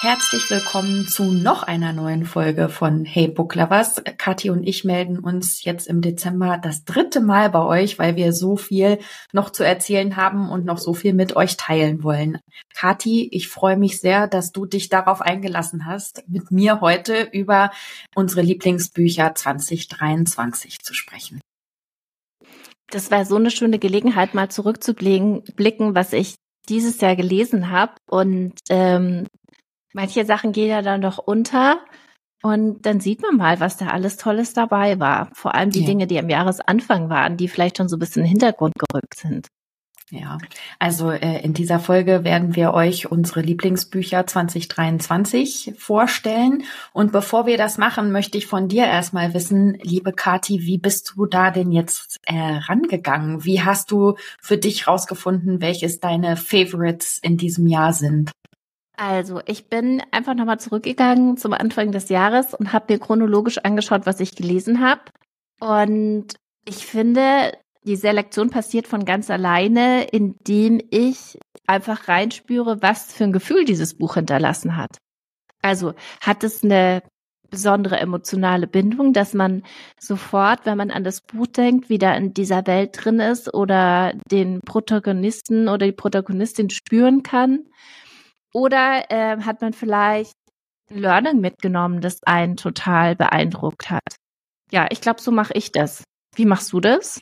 Herzlich willkommen zu noch einer neuen Folge von Hey Book Lovers. Kathi und ich melden uns jetzt im Dezember das dritte Mal bei euch, weil wir so viel noch zu erzählen haben und noch so viel mit euch teilen wollen. Kathi, ich freue mich sehr, dass du dich darauf eingelassen hast, mit mir heute über unsere Lieblingsbücher 2023 zu sprechen. Das war so eine schöne Gelegenheit, mal zurückzublicken, was ich dieses Jahr gelesen habe. Und ähm, manche Sachen gehen ja dann doch unter. Und dann sieht man mal, was da alles Tolles dabei war. Vor allem die ja. Dinge, die am Jahresanfang waren, die vielleicht schon so ein bisschen in den Hintergrund gerückt sind. Ja, also äh, in dieser Folge werden wir euch unsere Lieblingsbücher 2023 vorstellen. Und bevor wir das machen, möchte ich von dir erstmal wissen, liebe Kati, wie bist du da denn jetzt äh, rangegangen? Wie hast du für dich rausgefunden, welches deine Favorites in diesem Jahr sind? Also, ich bin einfach nochmal zurückgegangen zum Anfang des Jahres und habe mir chronologisch angeschaut, was ich gelesen habe. Und ich finde, die Selektion passiert von ganz alleine, indem ich einfach reinspüre, was für ein Gefühl dieses Buch hinterlassen hat. Also hat es eine besondere emotionale Bindung, dass man sofort, wenn man an das Buch denkt, wieder in dieser Welt drin ist oder den Protagonisten oder die Protagonistin spüren kann. Oder äh, hat man vielleicht Learning mitgenommen, das einen total beeindruckt hat? Ja, ich glaube, so mache ich das. Wie machst du das?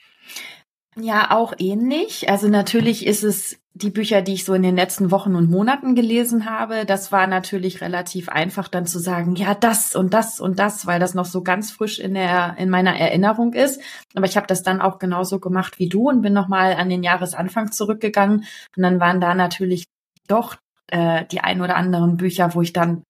Ja, auch ähnlich. Also natürlich ist es die Bücher, die ich so in den letzten Wochen und Monaten gelesen habe. Das war natürlich relativ einfach dann zu sagen, ja, das und das und das, weil das noch so ganz frisch in der in meiner Erinnerung ist. Aber ich habe das dann auch genauso gemacht wie du und bin noch mal an den Jahresanfang zurückgegangen und dann waren da natürlich doch äh, die ein oder anderen Bücher, wo ich dann,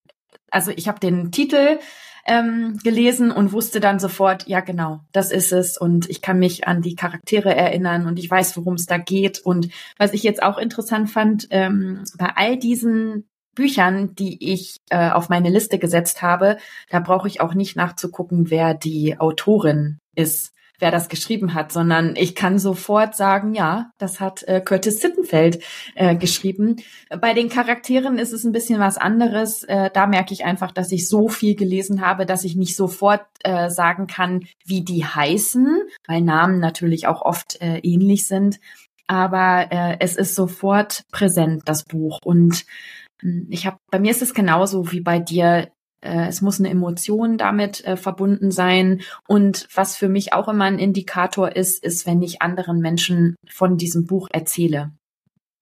also ich habe den Titel ähm, gelesen und wusste dann sofort, ja genau, das ist es und ich kann mich an die Charaktere erinnern und ich weiß, worum es da geht. Und was ich jetzt auch interessant fand, ähm, bei all diesen Büchern, die ich äh, auf meine Liste gesetzt habe, da brauche ich auch nicht nachzugucken, wer die Autorin ist wer das geschrieben hat, sondern ich kann sofort sagen, ja, das hat äh, Curtis Sittenfeld äh, geschrieben. Bei den Charakteren ist es ein bisschen was anderes. Äh, da merke ich einfach, dass ich so viel gelesen habe, dass ich nicht sofort äh, sagen kann, wie die heißen, weil Namen natürlich auch oft äh, ähnlich sind. Aber äh, es ist sofort präsent, das Buch. Und hm, ich habe, bei mir ist es genauso wie bei dir. Äh, es muss eine Emotion damit äh, verbunden sein. Und was für mich auch immer ein Indikator ist, ist, wenn ich anderen Menschen von diesem Buch erzähle.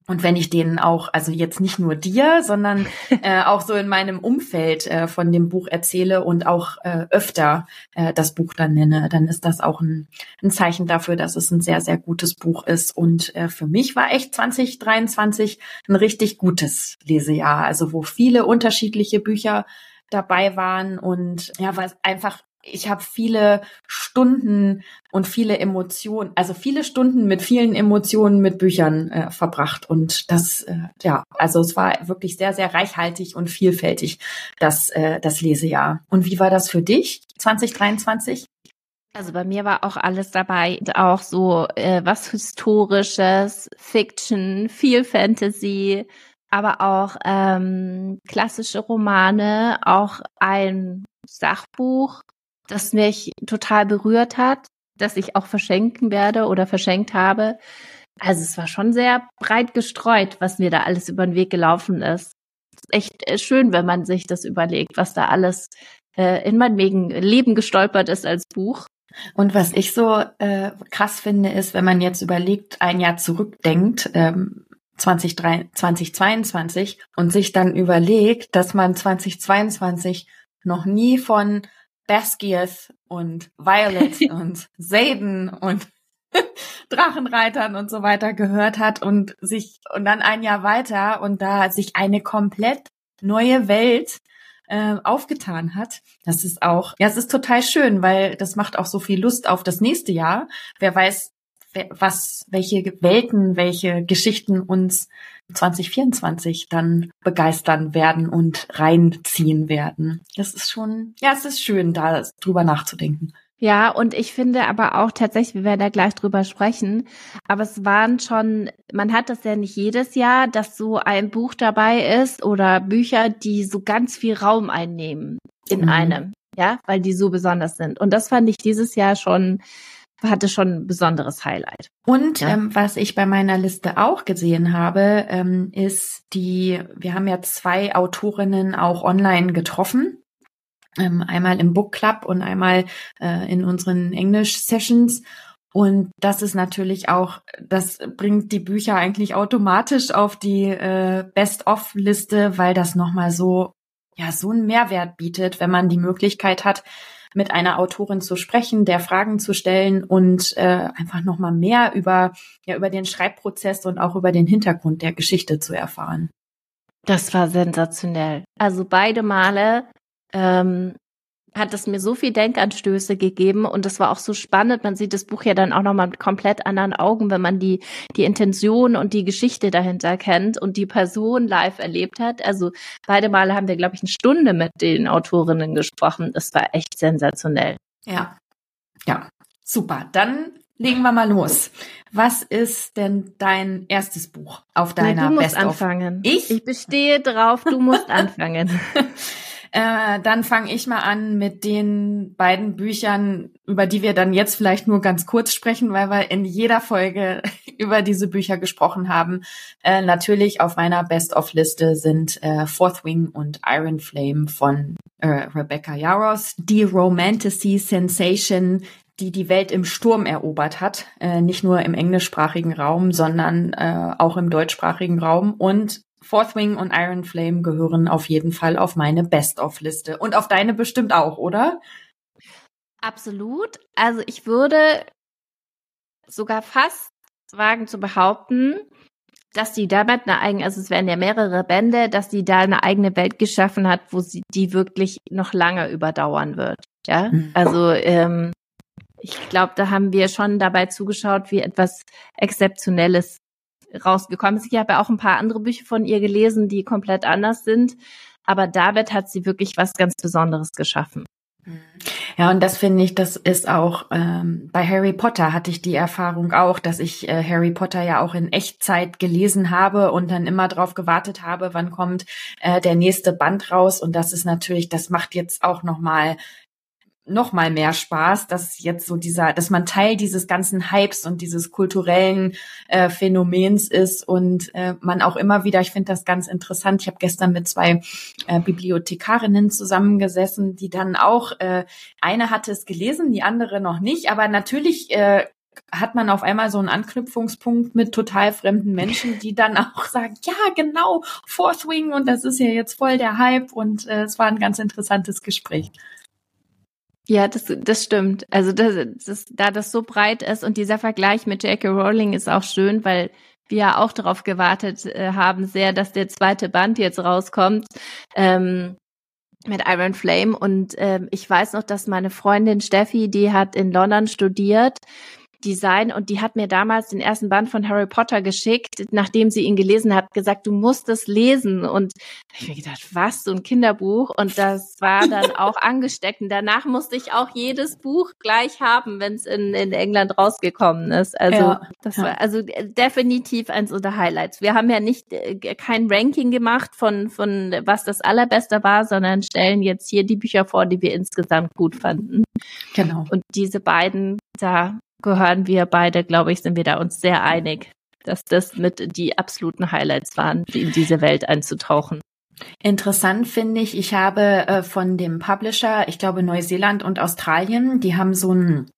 Und wenn ich denen auch, also jetzt nicht nur dir, sondern äh, auch so in meinem Umfeld äh, von dem Buch erzähle und auch äh, öfter äh, das Buch dann nenne, dann ist das auch ein, ein Zeichen dafür, dass es ein sehr, sehr gutes Buch ist. Und für mich war echt 2023 ein richtig gutes Lesejahr, also wo viele unterschiedliche Bücher dabei waren und ja, weil einfach ich habe viele Stunden und viele Emotionen, also viele Stunden mit vielen Emotionen mit Büchern äh, verbracht und das, äh, ja, also es war wirklich sehr, sehr reichhaltig und vielfältig das, äh, das Lesejahr. Und wie war das für dich 2023? Also bei mir war auch alles dabei, auch so äh, was historisches, Fiction, viel Fantasy, aber auch ähm, klassische Romane, auch ein Sachbuch, das mich total berührt hat, das ich auch verschenken werde oder verschenkt habe. Also es war schon sehr breit gestreut, was mir da alles über den Weg gelaufen ist. ist echt äh, schön, wenn man sich das überlegt, was da alles äh, in mein Leben gestolpert ist als Buch. Und was ich so äh, krass finde, ist, wenn man jetzt überlegt, ein Jahr zurückdenkt, ähm, 2022 und sich dann überlegt, dass man 2022 noch nie von Basquiat und Violet und Zayden und Drachenreitern und so weiter gehört hat und sich und dann ein Jahr weiter und da sich eine komplett neue Welt äh, aufgetan hat. Das ist auch, ja, es ist total schön, weil das macht auch so viel Lust auf das nächste Jahr. Wer weiß, was, welche Welten, welche Geschichten uns 2024 dann begeistern werden und reinziehen werden. Das ist schon, ja, es ist schön, da drüber nachzudenken. Ja, und ich finde aber auch tatsächlich, wir werden da gleich drüber sprechen, aber es waren schon, man hat das ja nicht jedes Jahr, dass so ein Buch dabei ist oder Bücher, die so ganz viel Raum einnehmen in mhm. einem, ja, weil die so besonders sind. Und das fand ich dieses Jahr schon, hatte schon ein besonderes Highlight. Und ja. ähm, was ich bei meiner Liste auch gesehen habe, ähm, ist die, wir haben ja zwei Autorinnen auch online getroffen ähm, einmal im Book Club und einmal äh, in unseren Englisch-Sessions. Und das ist natürlich auch, das bringt die Bücher eigentlich automatisch auf die äh, Best-of-Liste, weil das nochmal so, ja, so einen Mehrwert bietet, wenn man die Möglichkeit hat, mit einer Autorin zu sprechen, der Fragen zu stellen und äh, einfach nochmal mehr über, ja, über den Schreibprozess und auch über den Hintergrund der Geschichte zu erfahren. Das war sensationell. Also beide Male ähm, hat es mir so viel Denkanstöße gegeben und es war auch so spannend. Man sieht das Buch ja dann auch nochmal mit komplett anderen Augen, wenn man die, die Intention und die Geschichte dahinter kennt und die Person live erlebt hat. Also beide Male haben wir, glaube ich, eine Stunde mit den Autorinnen gesprochen. Das war echt sensationell. Ja. Ja. Super. Dann legen wir mal los. Was ist denn dein erstes Buch auf deiner nee, Du musst anfangen. Ich? Ich bestehe drauf, du musst anfangen. Äh, dann fange ich mal an mit den beiden Büchern, über die wir dann jetzt vielleicht nur ganz kurz sprechen, weil wir in jeder Folge über diese Bücher gesprochen haben. Äh, natürlich auf meiner Best-of-Liste sind äh, Fourth Wing und Iron Flame von äh, Rebecca Yaros. Die Romantasy Sensation, die die Welt im Sturm erobert hat, äh, nicht nur im englischsprachigen Raum, sondern äh, auch im deutschsprachigen Raum und Fourth Wing und Iron Flame gehören auf jeden Fall auf meine Best-of-Liste. Und auf deine bestimmt auch, oder? Absolut. Also ich würde sogar fast wagen zu behaupten, dass die damit eine eigene, also es werden ja mehrere Bände, dass die da eine eigene Welt geschaffen hat, wo sie die wirklich noch lange überdauern wird. Ja, mhm. also ähm, ich glaube, da haben wir schon dabei zugeschaut, wie etwas Exzeptionelles rausgekommen ist. Ich habe ja auch ein paar andere Bücher von ihr gelesen, die komplett anders sind. Aber David hat sie wirklich was ganz Besonderes geschaffen. Ja, und das finde ich, das ist auch ähm, bei Harry Potter hatte ich die Erfahrung auch, dass ich äh, Harry Potter ja auch in Echtzeit gelesen habe und dann immer drauf gewartet habe, wann kommt äh, der nächste Band raus. Und das ist natürlich, das macht jetzt auch noch mal noch mal mehr Spaß, dass jetzt so dieser, dass man Teil dieses ganzen Hypes und dieses kulturellen äh, Phänomens ist und äh, man auch immer wieder, ich finde das ganz interessant. Ich habe gestern mit zwei äh, Bibliothekarinnen zusammengesessen, die dann auch äh, eine hatte es gelesen, die andere noch nicht, aber natürlich äh, hat man auf einmal so einen Anknüpfungspunkt mit total fremden Menschen, die dann auch sagen, ja, genau, Fourth Wing und das ist ja jetzt voll der Hype und äh, es war ein ganz interessantes Gespräch. Ja, das, das stimmt. Also das, das, da das so breit ist und dieser Vergleich mit J.K. Rowling ist auch schön, weil wir ja auch darauf gewartet äh, haben, sehr, dass der zweite Band jetzt rauskommt ähm, mit Iron Flame. Und ähm, ich weiß noch, dass meine Freundin Steffi, die hat in London studiert, Design und die hat mir damals den ersten Band von Harry Potter geschickt, nachdem sie ihn gelesen hat, gesagt, du musst es lesen. Und ich habe mir gedacht, was, so ein Kinderbuch? Und das war dann auch angesteckt. Und danach musste ich auch jedes Buch gleich haben, wenn es in, in England rausgekommen ist. Also ja, das ja. war also definitiv eins unserer Highlights. Wir haben ja nicht äh, kein Ranking gemacht von, von was das Allerbeste war, sondern stellen jetzt hier die Bücher vor, die wir insgesamt gut fanden. Genau. Und diese beiden, da gehören wir beide, glaube ich, sind wir da uns sehr einig, dass das mit die absoluten Highlights waren, in diese Welt einzutauchen. Interessant finde ich, ich habe äh, von dem Publisher, ich glaube Neuseeland und Australien, die haben so ein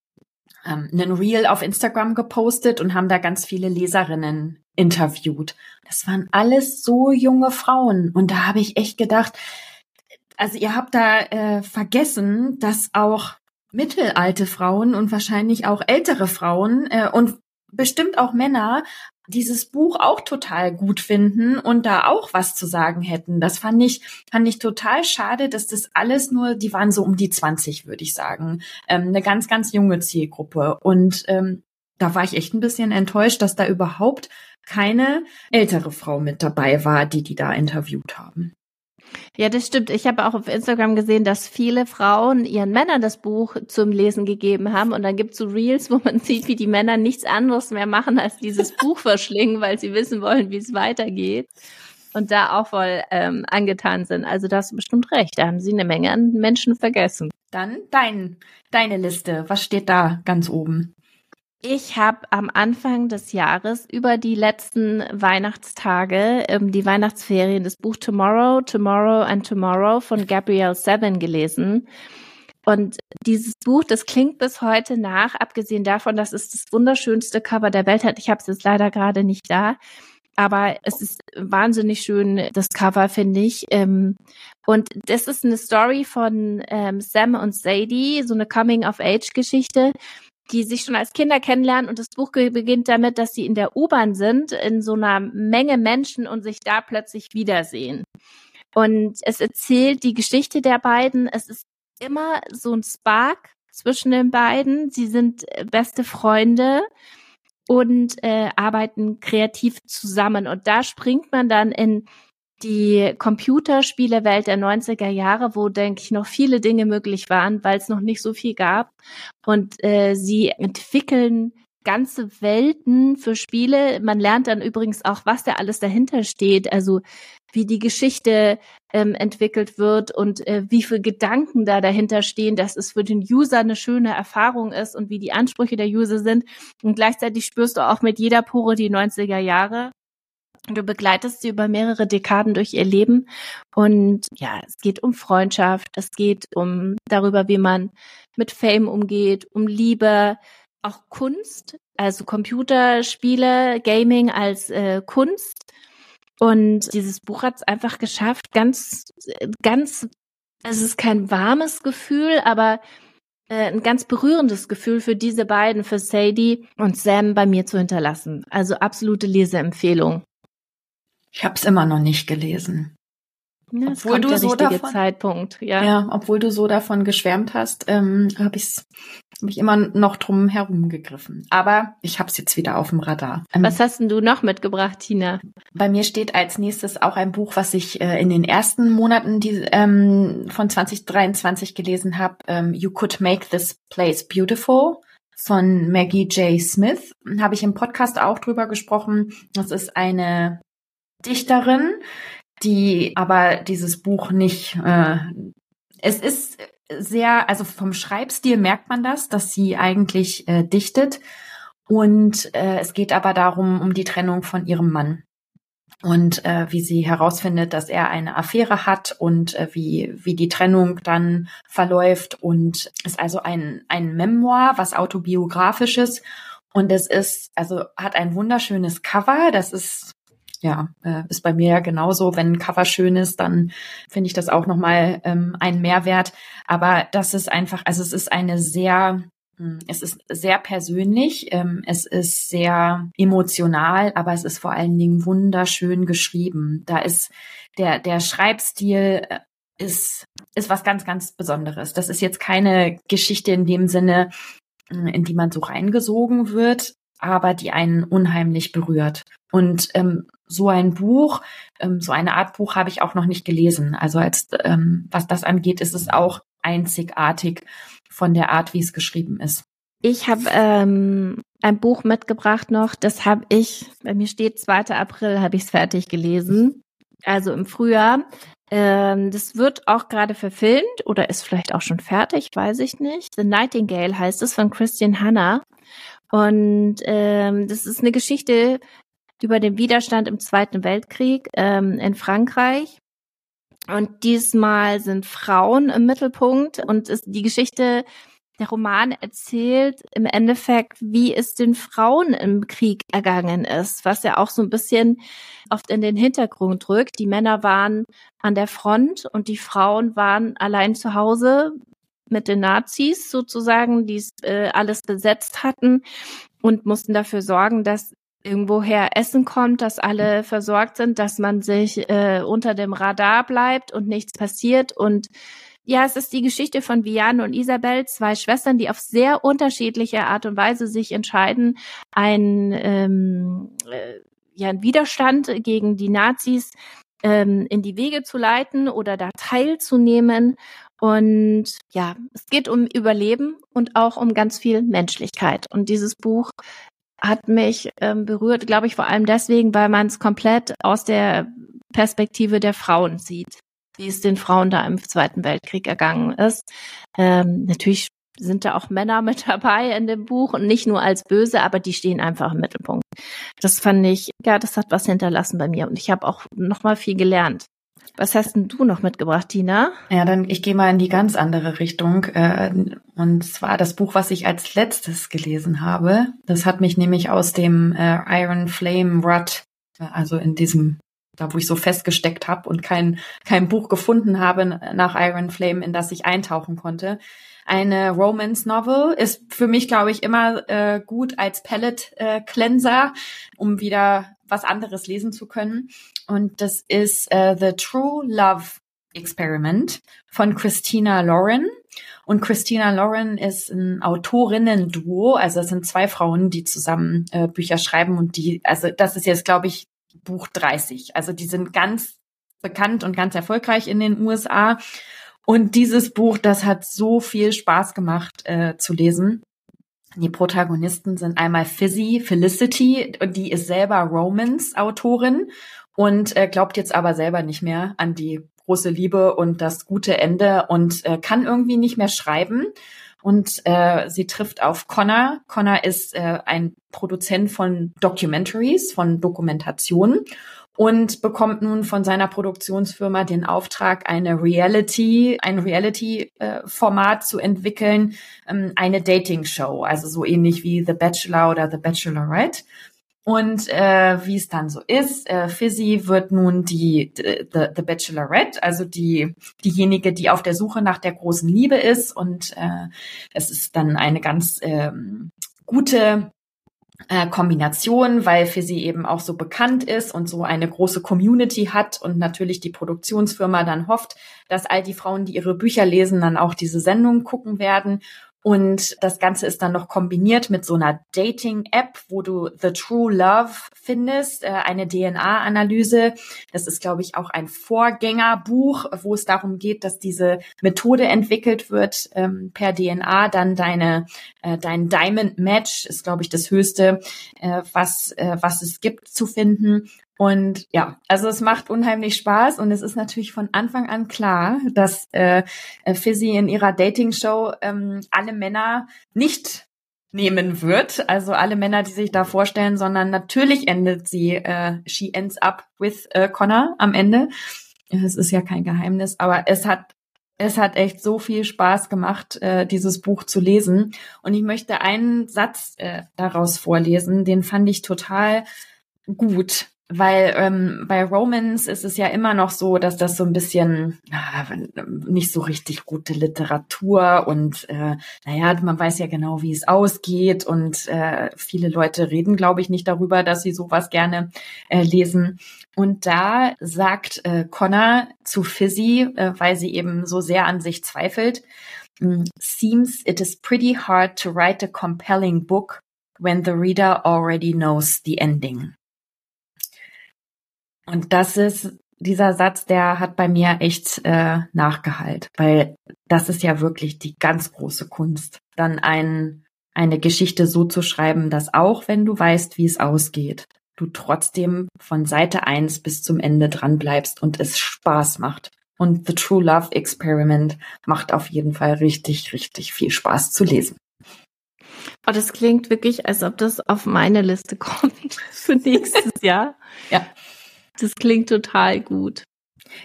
ähm, einen Reel auf Instagram gepostet und haben da ganz viele Leserinnen interviewt. Das waren alles so junge Frauen und da habe ich echt gedacht, also ihr habt da äh, vergessen, dass auch mittelalte Frauen und wahrscheinlich auch ältere Frauen äh, und bestimmt auch Männer dieses Buch auch total gut finden und da auch was zu sagen hätten. Das fand ich, fand ich total schade, dass das alles nur, die waren so um die 20, würde ich sagen. Ähm, eine ganz, ganz junge Zielgruppe. Und ähm, da war ich echt ein bisschen enttäuscht, dass da überhaupt keine ältere Frau mit dabei war, die die da interviewt haben. Ja, das stimmt. Ich habe auch auf Instagram gesehen, dass viele Frauen ihren Männern das Buch zum Lesen gegeben haben. Und dann gibt's so Reels, wo man sieht, wie die Männer nichts anderes mehr machen, als dieses Buch verschlingen, weil sie wissen wollen, wie es weitergeht. Und da auch voll ähm, angetan sind. Also da hast du bestimmt recht. Da haben sie eine Menge an Menschen vergessen. Dann dein, deine Liste. Was steht da ganz oben? Ich habe am Anfang des Jahres über die letzten Weihnachtstage, ähm, die Weihnachtsferien, das Buch Tomorrow, Tomorrow and Tomorrow von Gabrielle Seven gelesen. Und dieses Buch, das klingt bis heute nach, abgesehen davon, dass es das wunderschönste Cover der Welt hat. Ich habe es jetzt leider gerade nicht da, aber es ist wahnsinnig schön, das Cover, finde ich. Ähm, und das ist eine Story von ähm, Sam und Sadie, so eine Coming-of-Age-Geschichte die sich schon als Kinder kennenlernen und das Buch beginnt damit, dass sie in der U-Bahn sind, in so einer Menge Menschen und sich da plötzlich wiedersehen. Und es erzählt die Geschichte der beiden. Es ist immer so ein Spark zwischen den beiden. Sie sind äh, beste Freunde und äh, arbeiten kreativ zusammen. Und da springt man dann in die Computerspielewelt der 90er Jahre, wo, denke ich, noch viele Dinge möglich waren, weil es noch nicht so viel gab. Und äh, sie entwickeln ganze Welten für Spiele. Man lernt dann übrigens auch, was da alles dahinter steht. Also wie die Geschichte ähm, entwickelt wird und äh, wie viele Gedanken da dahinter stehen, dass es für den User eine schöne Erfahrung ist und wie die Ansprüche der User sind. Und gleichzeitig spürst du auch mit jeder Pore die 90er Jahre. Du begleitest sie über mehrere Dekaden durch ihr Leben. Und ja, es geht um Freundschaft, es geht um darüber, wie man mit Fame umgeht, um Liebe, auch Kunst, also Computerspiele, Gaming als äh, Kunst. Und dieses Buch hat es einfach geschafft, ganz, ganz, es ist kein warmes Gefühl, aber äh, ein ganz berührendes Gefühl für diese beiden, für Sadie und Sam bei mir zu hinterlassen. Also absolute Leseempfehlung. Ich habe es immer noch nicht gelesen. Ja, obwohl du so davon, Zeitpunkt, ja. ja, obwohl du so davon geschwärmt hast, ähm, habe ich hab ich immer noch drum herum gegriffen. Aber ich habe es jetzt wieder auf dem Radar. Ähm, was hast denn du noch mitgebracht, Tina? Bei mir steht als nächstes auch ein Buch, was ich äh, in den ersten Monaten die, ähm, von 2023 gelesen habe. Ähm, you Could Make This Place Beautiful von Maggie J. Smith. Habe ich im Podcast auch drüber gesprochen. Das ist eine Dichterin, die aber dieses Buch nicht, äh, es ist sehr, also vom Schreibstil merkt man das, dass sie eigentlich äh, dichtet. Und äh, es geht aber darum, um die Trennung von ihrem Mann. Und äh, wie sie herausfindet, dass er eine Affäre hat und äh, wie, wie die Trennung dann verläuft. Und ist also ein, ein Memoir, was autobiografisches. Und es ist, also hat ein wunderschönes Cover. Das ist ja, äh, ist bei mir ja genauso. Wenn ein Cover schön ist, dann finde ich das auch nochmal ähm, ein Mehrwert. Aber das ist einfach, also es ist eine sehr, hm, es ist sehr persönlich, ähm, es ist sehr emotional, aber es ist vor allen Dingen wunderschön geschrieben. Da ist der, der Schreibstil äh, ist, ist was ganz, ganz Besonderes. Das ist jetzt keine Geschichte in dem Sinne, hm, in die man so reingesogen wird, aber die einen unheimlich berührt. Und ähm, so ein Buch, ähm, so eine Art Buch habe ich auch noch nicht gelesen. Also als ähm, was das angeht, ist es auch einzigartig von der Art, wie es geschrieben ist. Ich habe ähm, ein Buch mitgebracht noch, das habe ich, bei mir steht 2. April, habe ich es fertig gelesen. Also im Frühjahr. Ähm, das wird auch gerade verfilmt oder ist vielleicht auch schon fertig, weiß ich nicht. The Nightingale heißt es von Christian Hanna. Und ähm, das ist eine Geschichte über den Widerstand im Zweiten Weltkrieg ähm, in Frankreich. Und diesmal sind Frauen im Mittelpunkt und ist die Geschichte, der Roman erzählt im Endeffekt, wie es den Frauen im Krieg ergangen ist, was ja auch so ein bisschen oft in den Hintergrund drückt. Die Männer waren an der Front und die Frauen waren allein zu Hause mit den Nazis sozusagen, die äh, alles besetzt hatten und mussten dafür sorgen, dass irgendwoher Essen kommt, dass alle versorgt sind, dass man sich äh, unter dem Radar bleibt und nichts passiert. Und ja, es ist die Geschichte von Vianne und Isabel, zwei Schwestern, die auf sehr unterschiedliche Art und Weise sich entscheiden, ein ähm, äh, ja, ein Widerstand gegen die Nazis ähm, in die Wege zu leiten oder da teilzunehmen. Und ja, es geht um Überleben und auch um ganz viel Menschlichkeit. Und dieses Buch hat mich ähm, berührt, glaube ich, vor allem deswegen, weil man es komplett aus der Perspektive der Frauen sieht, wie es den Frauen da im Zweiten Weltkrieg ergangen ist. Ähm, natürlich sind da auch Männer mit dabei in dem Buch und nicht nur als böse, aber die stehen einfach im Mittelpunkt. Das fand ich, ja, das hat was hinterlassen bei mir und ich habe auch noch mal viel gelernt. Was hast denn du noch mitgebracht, Tina? Ja, dann ich gehe mal in die ganz andere Richtung. Äh, und zwar das Buch, was ich als letztes gelesen habe. Das hat mich nämlich aus dem äh, Iron Flame Rut, also in diesem da wo ich so festgesteckt habe und kein kein Buch gefunden habe nach Iron Flame, in das ich eintauchen konnte, eine Romance Novel ist für mich, glaube ich, immer äh, gut als Palette äh, um wieder was anderes lesen zu können. Und das ist äh, The True Love Experiment von Christina Lauren. Und Christina Lauren ist ein Autorinnen-Duo, also es sind zwei Frauen, die zusammen äh, Bücher schreiben und die, also das ist jetzt, glaube ich, Buch 30. Also die sind ganz bekannt und ganz erfolgreich in den USA. Und dieses Buch, das hat so viel Spaß gemacht äh, zu lesen. Die Protagonisten sind einmal Fizzy, Felicity, die ist selber Romance-Autorin und äh, glaubt jetzt aber selber nicht mehr an die große Liebe und das gute Ende und äh, kann irgendwie nicht mehr schreiben. Und äh, sie trifft auf Connor. Connor ist äh, ein Produzent von Documentaries, von Dokumentationen und bekommt nun von seiner Produktionsfirma den Auftrag, eine Reality, ein Reality-Format äh, zu entwickeln, ähm, eine Dating-Show, also so ähnlich wie The Bachelor oder The Bachelorette. Und äh, wie es dann so ist, äh, Fizzy wird nun die the, the Bachelorette, also die diejenige, die auf der Suche nach der großen Liebe ist. Und äh, es ist dann eine ganz ähm, gute äh, Kombination, weil für sie eben auch so bekannt ist und so eine große Community hat und natürlich die Produktionsfirma dann hofft, dass all die Frauen, die ihre Bücher lesen, dann auch diese Sendung gucken werden und das Ganze ist dann noch kombiniert mit so einer Dating-App, wo du The True Love findest, äh, eine DNA-Analyse. Das ist, glaube ich, auch ein Vorgängerbuch, wo es darum geht, dass diese Methode entwickelt wird, ähm, per DNA dann deine, äh, dein Diamond Match ist, glaube ich, das höchste, äh, was, was es gibt, zu finden. Und ja, also es macht unheimlich Spaß und es ist natürlich von Anfang an klar, dass äh, Fizzy in ihrer Dating-Show ähm, alle Männer nicht nehmen wird, also alle Männer, die sich da vorstellen, sondern natürlich endet sie, äh, she ends up with äh, Connor am Ende. Es ist ja kein Geheimnis, aber es hat es hat echt so viel Spaß gemacht, äh, dieses Buch zu lesen. Und ich möchte einen Satz äh, daraus vorlesen, den fand ich total gut weil ähm, bei Romans ist es ja immer noch so, dass das so ein bisschen äh, nicht so richtig gute Literatur und äh, naja, man weiß ja genau, wie es ausgeht und äh, viele Leute reden, glaube ich, nicht darüber, dass sie sowas gerne äh, lesen. Und da sagt äh, Connor zu Fizzy, äh, weil sie eben so sehr an sich zweifelt, hm, seems it is pretty hard to write a compelling book when the reader already knows the ending. Und das ist dieser Satz, der hat bei mir echt äh, nachgehalt, weil das ist ja wirklich die ganz große Kunst, dann ein, eine Geschichte so zu schreiben, dass auch wenn du weißt, wie es ausgeht, du trotzdem von Seite eins bis zum Ende dran bleibst und es Spaß macht. Und The True Love Experiment macht auf jeden Fall richtig, richtig viel Spaß zu lesen. Oh, das klingt wirklich, als ob das auf meine Liste kommt für nächstes Jahr. ja. Das klingt total gut.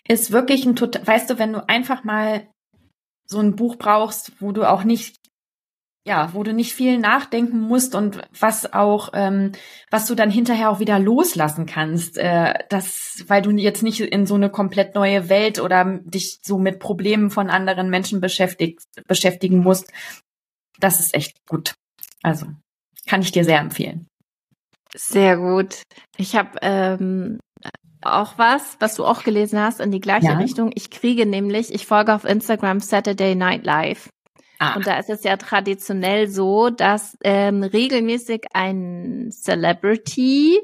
Ist wirklich ein total, weißt du, wenn du einfach mal so ein Buch brauchst, wo du auch nicht, ja, wo du nicht viel nachdenken musst und was auch, ähm, was du dann hinterher auch wieder loslassen kannst, äh, das, weil du jetzt nicht in so eine komplett neue Welt oder dich so mit Problemen von anderen Menschen beschäftigt, beschäftigen musst. Das ist echt gut. Also kann ich dir sehr empfehlen. Sehr gut. Ich habe ähm, auch was, was du auch gelesen hast, in die gleiche ja. Richtung. Ich kriege nämlich, ich folge auf Instagram Saturday Night Live. Ah. Und da ist es ja traditionell so, dass ähm, regelmäßig ein Celebrity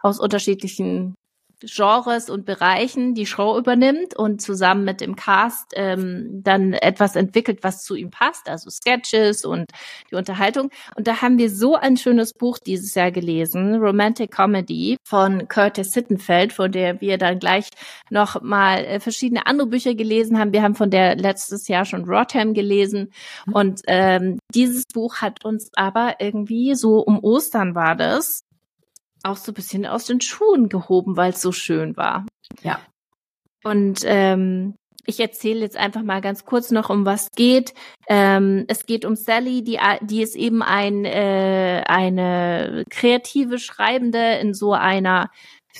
aus unterschiedlichen Genres und Bereichen die Show übernimmt und zusammen mit dem Cast ähm, dann etwas entwickelt, was zu ihm passt, also Sketches und die Unterhaltung. Und da haben wir so ein schönes Buch dieses Jahr gelesen, Romantic Comedy von Curtis Sittenfeld, von der wir dann gleich noch mal äh, verschiedene andere Bücher gelesen haben. Wir haben von der letztes Jahr schon Rotham gelesen und ähm, dieses Buch hat uns aber irgendwie so um Ostern war das auch so ein bisschen aus den Schuhen gehoben, weil es so schön war. Ja. Und ähm, ich erzähle jetzt einfach mal ganz kurz noch, um was geht. Ähm, es geht um Sally, die, die ist eben ein, äh, eine kreative Schreibende in so einer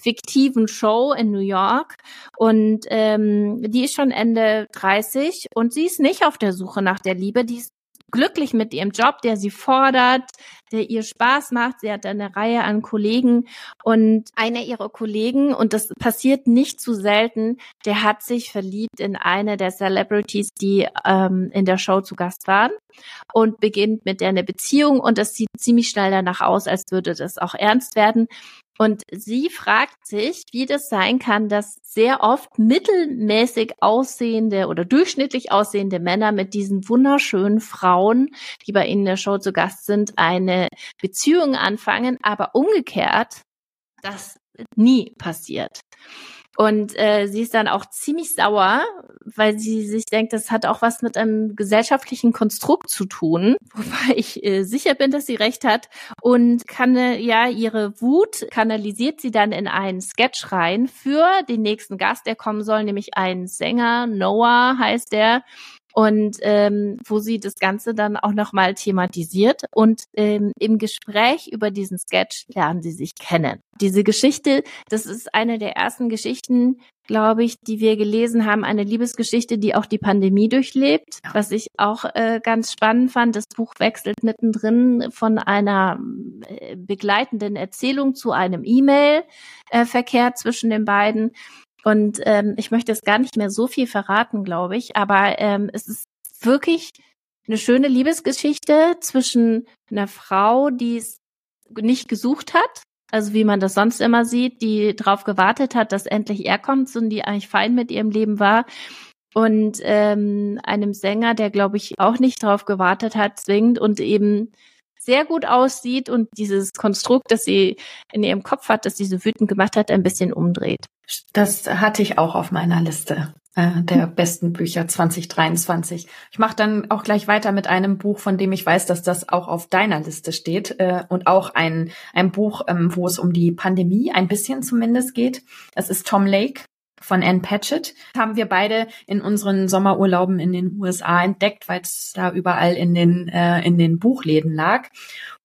fiktiven Show in New York und ähm, die ist schon Ende 30 und sie ist nicht auf der Suche nach der Liebe, die ist glücklich mit ihrem Job, der sie fordert, der ihr Spaß macht. Sie hat eine Reihe an Kollegen und einer ihrer Kollegen, und das passiert nicht zu selten, der hat sich verliebt in eine der Celebrities, die ähm, in der Show zu Gast waren und beginnt mit der eine Beziehung und das sieht ziemlich schnell danach aus, als würde das auch ernst werden. Und sie fragt sich, wie das sein kann, dass sehr oft mittelmäßig aussehende oder durchschnittlich aussehende Männer mit diesen wunderschönen Frauen, die bei ihnen in der Show zu Gast sind, eine Beziehung anfangen, aber umgekehrt das nie passiert. Und äh, sie ist dann auch ziemlich sauer, weil sie sich denkt, das hat auch was mit einem gesellschaftlichen Konstrukt zu tun, wobei ich äh, sicher bin, dass sie recht hat. Und kann ja ihre Wut kanalisiert sie dann in einen Sketch rein für den nächsten Gast, der kommen soll, nämlich ein Sänger, Noah heißt der und ähm, wo sie das Ganze dann auch nochmal thematisiert und ähm, im Gespräch über diesen Sketch lernen sie sich kennen. Diese Geschichte, das ist eine der ersten Geschichten, glaube ich, die wir gelesen haben, eine Liebesgeschichte, die auch die Pandemie durchlebt, was ich auch äh, ganz spannend fand. Das Buch wechselt mittendrin von einer äh, begleitenden Erzählung zu einem E-Mail-Verkehr äh, zwischen den beiden. Und ähm, ich möchte jetzt gar nicht mehr so viel verraten, glaube ich, aber ähm, es ist wirklich eine schöne Liebesgeschichte zwischen einer Frau, die es nicht gesucht hat, also wie man das sonst immer sieht, die darauf gewartet hat, dass endlich er kommt und die eigentlich fein mit ihrem Leben war. Und ähm, einem Sänger, der, glaube ich, auch nicht darauf gewartet hat, zwingend und eben sehr gut aussieht und dieses Konstrukt, das sie in ihrem Kopf hat, das sie so wütend gemacht hat, ein bisschen umdreht. Das hatte ich auch auf meiner Liste äh, der besten Bücher 2023. Ich mache dann auch gleich weiter mit einem Buch, von dem ich weiß, dass das auch auf deiner Liste steht äh, und auch ein, ein Buch, ähm, wo es um die Pandemie ein bisschen zumindest geht. Es ist Tom Lake von Anne Patchett. Haben wir beide in unseren Sommerurlauben in den USA entdeckt, weil es da überall in den, äh, in den Buchläden lag.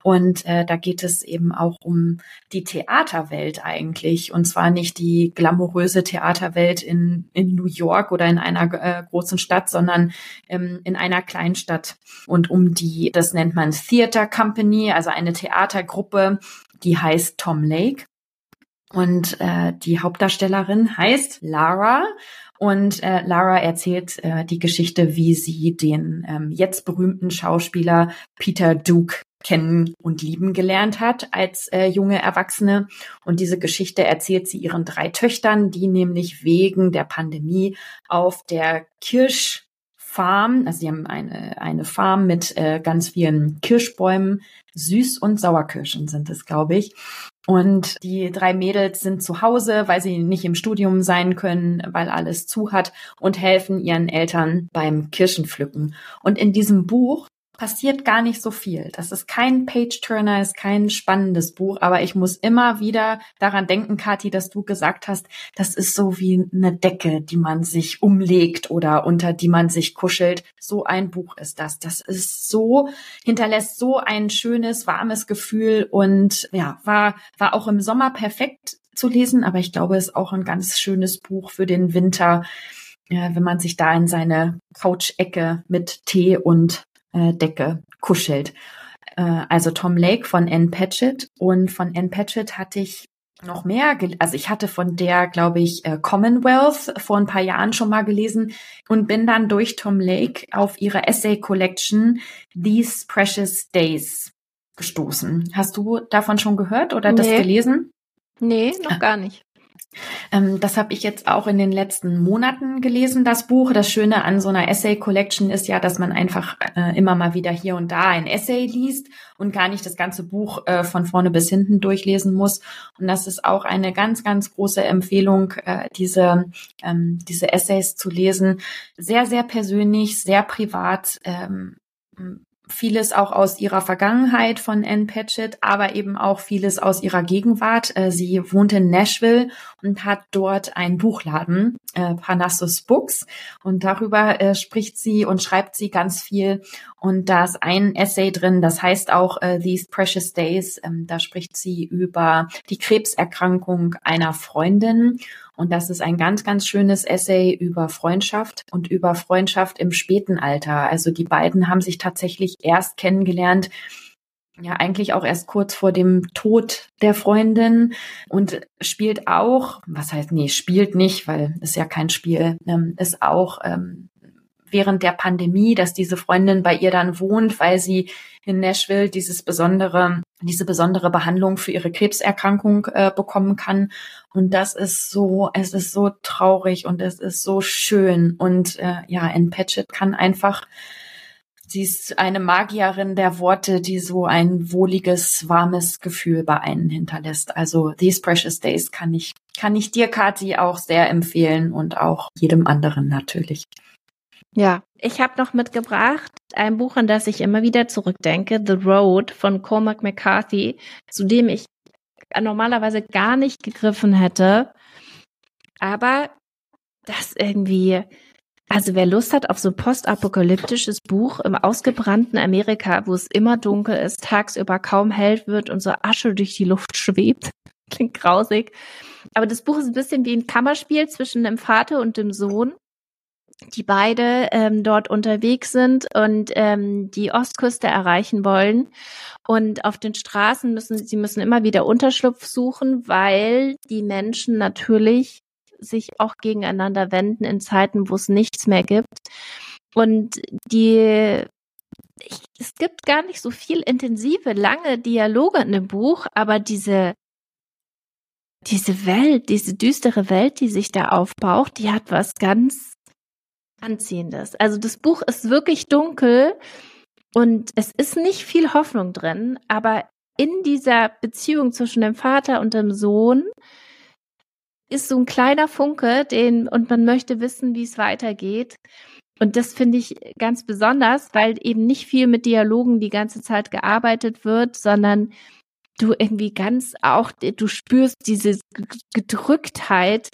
Und äh, da geht es eben auch um die Theaterwelt eigentlich. Und zwar nicht die glamouröse Theaterwelt in, in New York oder in einer äh, großen Stadt, sondern ähm, in einer Kleinstadt. Und um die, das nennt man Theater Company, also eine Theatergruppe, die heißt Tom Lake. Und äh, die Hauptdarstellerin heißt Lara. Und äh, Lara erzählt äh, die Geschichte, wie sie den ähm, jetzt berühmten Schauspieler Peter Duke kennen und lieben gelernt hat als äh, junge Erwachsene. Und diese Geschichte erzählt sie ihren drei Töchtern, die nämlich wegen der Pandemie auf der Kirschfarm, also sie haben eine, eine Farm mit äh, ganz vielen Kirschbäumen, Süß- und Sauerkirschen sind es, glaube ich. Und die drei Mädels sind zu Hause, weil sie nicht im Studium sein können, weil alles zu hat und helfen ihren Eltern beim Kirschenpflücken. Und in diesem Buch passiert gar nicht so viel. Das ist kein Page-Turner, ist kein spannendes Buch, aber ich muss immer wieder daran denken, Kathi, dass du gesagt hast, das ist so wie eine Decke, die man sich umlegt oder unter die man sich kuschelt. So ein Buch ist das. Das ist so, hinterlässt so ein schönes, warmes Gefühl und ja, war, war auch im Sommer perfekt zu lesen, aber ich glaube, es ist auch ein ganz schönes Buch für den Winter, wenn man sich da in seine Couch-Ecke mit Tee und äh, Decke kuschelt. Äh, also Tom Lake von Anne Patchett und von Anne Patchett hatte ich noch mehr, also ich hatte von der, glaube ich, äh, Commonwealth vor ein paar Jahren schon mal gelesen und bin dann durch Tom Lake auf ihre Essay Collection These Precious Days gestoßen. Hast du davon schon gehört oder nee. das gelesen? Nee, noch gar nicht. Ähm, das habe ich jetzt auch in den letzten Monaten gelesen, das Buch. Das Schöne an so einer Essay Collection ist ja, dass man einfach äh, immer mal wieder hier und da ein Essay liest und gar nicht das ganze Buch äh, von vorne bis hinten durchlesen muss. Und das ist auch eine ganz, ganz große Empfehlung, äh, diese, ähm, diese Essays zu lesen. Sehr, sehr persönlich, sehr privat. Ähm, vieles auch aus ihrer Vergangenheit von Anne Patchett, aber eben auch vieles aus ihrer Gegenwart. Äh, sie wohnt in Nashville und hat dort einen Buchladen, äh, Parnassus Books, und darüber äh, spricht sie und schreibt sie ganz viel. Und da ist ein Essay drin, das heißt auch These Precious Days. Ähm, da spricht sie über die Krebserkrankung einer Freundin und das ist ein ganz, ganz schönes Essay über Freundschaft und über Freundschaft im späten Alter. Also die beiden haben sich tatsächlich erst kennengelernt, ja eigentlich auch erst kurz vor dem Tod der Freundin und spielt auch, was heißt, nee, spielt nicht, weil ist ja kein Spiel, ähm, ist auch ähm, während der Pandemie, dass diese Freundin bei ihr dann wohnt, weil sie in Nashville dieses besondere, diese besondere Behandlung für ihre Krebserkrankung äh, bekommen kann. Und das ist so, es ist so traurig und es ist so schön. Und äh, ja, Anne Patchett kann einfach Sie ist eine Magierin der Worte, die so ein wohliges, warmes Gefühl bei einem hinterlässt. Also These Precious Days kann ich, kann ich dir, Kathi, auch sehr empfehlen und auch jedem anderen natürlich. Ja, ich habe noch mitgebracht ein Buch, an das ich immer wieder zurückdenke, The Road von Cormac McCarthy, zu dem ich normalerweise gar nicht gegriffen hätte. Aber das irgendwie, also wer Lust hat auf so postapokalyptisches Buch im ausgebrannten Amerika, wo es immer dunkel ist, tagsüber kaum hell wird und so Asche durch die Luft schwebt, klingt grausig. Aber das Buch ist ein bisschen wie ein Kammerspiel zwischen dem Vater und dem Sohn die beide ähm, dort unterwegs sind und ähm, die Ostküste erreichen wollen. Und auf den Straßen müssen sie müssen immer wieder Unterschlupf suchen, weil die Menschen natürlich sich auch gegeneinander wenden in Zeiten, wo es nichts mehr gibt. Und die ich, es gibt gar nicht so viel intensive, lange Dialoge in dem Buch, aber diese diese Welt, diese düstere Welt, die sich da aufbaut, die hat was ganz Anziehendes. Also das Buch ist wirklich dunkel und es ist nicht viel Hoffnung drin, aber in dieser Beziehung zwischen dem Vater und dem Sohn ist so ein kleiner Funke, den und man möchte wissen, wie es weitergeht. Und das finde ich ganz besonders, weil eben nicht viel mit Dialogen die ganze Zeit gearbeitet wird, sondern du irgendwie ganz auch, du spürst diese Gedrücktheit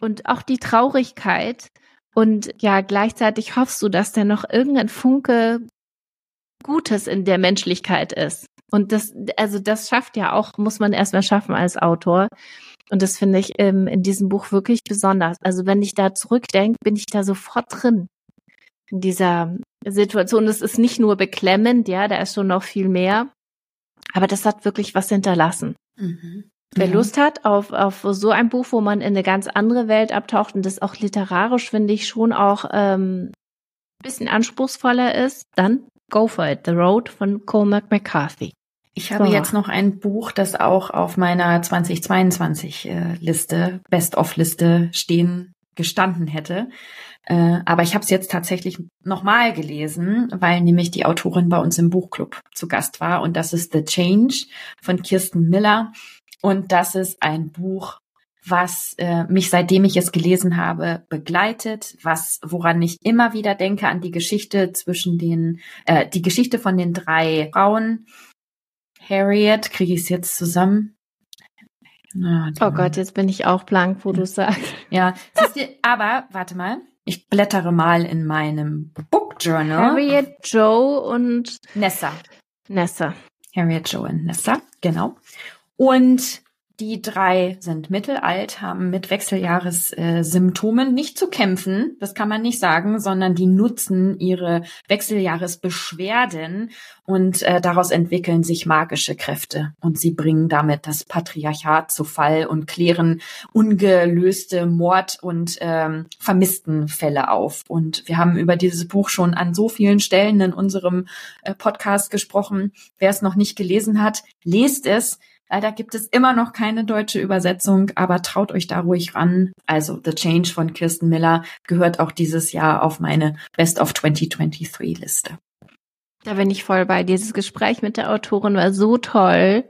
und auch die Traurigkeit und ja, gleichzeitig hoffst du, dass da noch irgendein Funke Gutes in der Menschlichkeit ist. Und das, also das schafft ja auch, muss man erstmal schaffen als Autor. Und das finde ich ähm, in diesem Buch wirklich besonders. Also wenn ich da zurückdenke, bin ich da sofort drin. In dieser Situation. Es ist nicht nur beklemmend, ja, da ist schon noch viel mehr. Aber das hat wirklich was hinterlassen. Mhm. Wer ja. Lust hat auf, auf so ein Buch, wo man in eine ganz andere Welt abtaucht und das auch literarisch, finde ich, schon auch ähm, bisschen anspruchsvoller ist, dann go for it. The Road von Cormac McCarthy. Ich habe so. jetzt noch ein Buch, das auch auf meiner 2022 äh, Liste, Best-of-Liste stehen gestanden hätte. Äh, aber ich habe es jetzt tatsächlich nochmal gelesen, weil nämlich die Autorin bei uns im Buchclub zu Gast war. Und das ist The Change von Kirsten Miller. Und das ist ein Buch, was äh, mich seitdem ich es gelesen habe begleitet, was woran ich immer wieder denke an die Geschichte zwischen den äh, die Geschichte von den drei Frauen. Harriet, kriege ich es jetzt zusammen? Na, oh Gott, jetzt bin ich auch blank, wo du sagst. Ja, du, aber warte mal, ich blättere mal in meinem Book Journal. Harriet, Joe und Nessa. Nessa. Harriet, Joe und Nessa, genau. Und die drei sind mittelalt, haben mit Wechseljahressymptomen äh, nicht zu kämpfen, das kann man nicht sagen, sondern die nutzen ihre Wechseljahresbeschwerden und äh, daraus entwickeln sich magische Kräfte. Und sie bringen damit das Patriarchat zu Fall und klären ungelöste Mord- und ähm, vermissten Fälle auf. Und wir haben über dieses Buch schon an so vielen Stellen in unserem äh, Podcast gesprochen. Wer es noch nicht gelesen hat, lest es Leider gibt es immer noch keine deutsche Übersetzung, aber traut euch da ruhig ran. Also The Change von Kirsten Miller gehört auch dieses Jahr auf meine Best of 2023 Liste. Da bin ich voll bei. Dieses Gespräch mit der Autorin war so toll.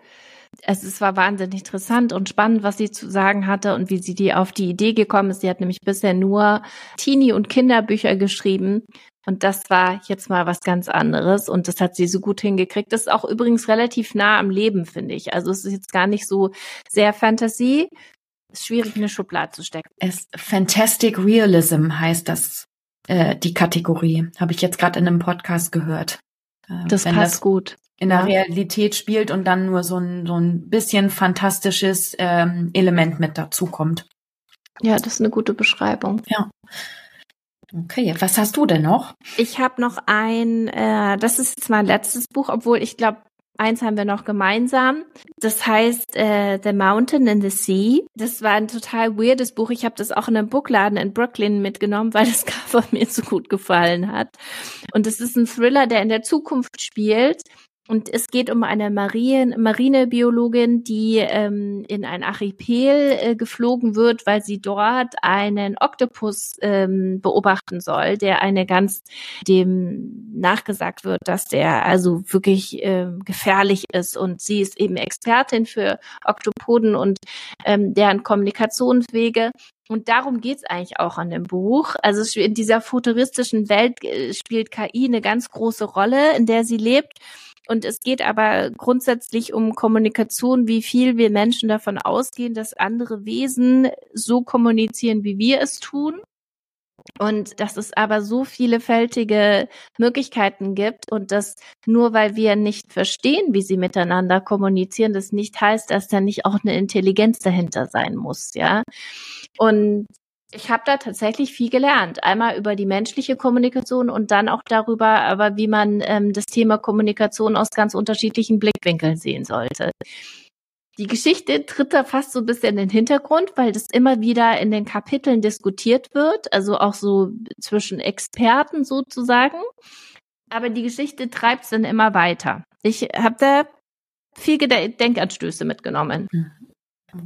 Es, war wahnsinnig interessant und spannend, was sie zu sagen hatte und wie sie die auf die Idee gekommen ist. Sie hat nämlich bisher nur Teenie- und Kinderbücher geschrieben. Und das war jetzt mal was ganz anderes und das hat sie so gut hingekriegt. Das ist auch übrigens relativ nah am Leben, finde ich. Also es ist jetzt gar nicht so sehr Fantasy. Ist schwierig, in eine Schublade zu stecken. Es, Fantastic Realism heißt das, äh, die Kategorie. Habe ich jetzt gerade in einem Podcast gehört. Äh, das passt das gut. In der Realität spielt und dann nur so ein, so ein bisschen fantastisches ähm, Element mit dazukommt. Ja, das ist eine gute Beschreibung. Ja. Okay, was hast du denn noch? Ich habe noch ein, äh, das ist jetzt mein letztes Buch, obwohl ich glaube, eins haben wir noch gemeinsam. Das heißt äh, The Mountain in the Sea. Das war ein total weirdes Buch. Ich habe das auch in einem Buchladen in Brooklyn mitgenommen, weil das Cover mir so gut gefallen hat. Und es ist ein Thriller, der in der Zukunft spielt. Und es geht um eine Marien, Marinebiologin, die ähm, in ein Archipel äh, geflogen wird, weil sie dort einen Oktopus ähm, beobachten soll, der eine ganz dem nachgesagt wird, dass der also wirklich äh, gefährlich ist. Und sie ist eben Expertin für Oktopoden und ähm, deren Kommunikationswege. Und darum geht's eigentlich auch an dem Buch. Also in dieser futuristischen Welt äh, spielt KI eine ganz große Rolle, in der sie lebt. Und es geht aber grundsätzlich um Kommunikation, wie viel wir Menschen davon ausgehen, dass andere Wesen so kommunizieren, wie wir es tun. Und dass es aber so vielfältige Möglichkeiten gibt und dass nur weil wir nicht verstehen, wie sie miteinander kommunizieren, das nicht heißt, dass da nicht auch eine Intelligenz dahinter sein muss, ja. Und ich habe da tatsächlich viel gelernt. Einmal über die menschliche Kommunikation und dann auch darüber, aber wie man ähm, das Thema Kommunikation aus ganz unterschiedlichen Blickwinkeln sehen sollte. Die Geschichte tritt da fast so ein bisschen in den Hintergrund, weil das immer wieder in den Kapiteln diskutiert wird, also auch so zwischen Experten sozusagen. Aber die Geschichte treibt es dann immer weiter. Ich habe da viel Denkanstöße mitgenommen.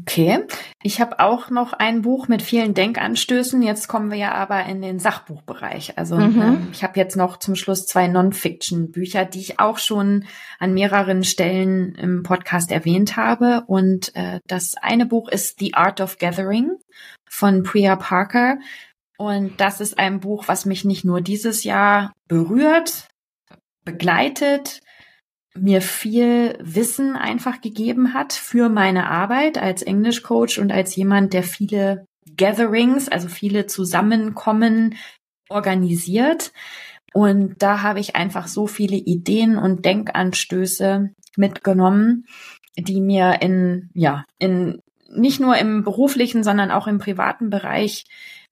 Okay, ich habe auch noch ein Buch mit vielen Denkanstößen. Jetzt kommen wir ja aber in den Sachbuchbereich. Also mhm. ähm, ich habe jetzt noch zum Schluss zwei Non-Fiction-Bücher, die ich auch schon an mehreren Stellen im Podcast erwähnt habe. Und äh, das eine Buch ist The Art of Gathering von Priya Parker. Und das ist ein Buch, was mich nicht nur dieses Jahr berührt, begleitet, mir viel Wissen einfach gegeben hat für meine Arbeit als Englischcoach und als jemand, der viele Gatherings, also viele Zusammenkommen organisiert. Und da habe ich einfach so viele Ideen und Denkanstöße mitgenommen, die mir in, ja, in, nicht nur im beruflichen, sondern auch im privaten Bereich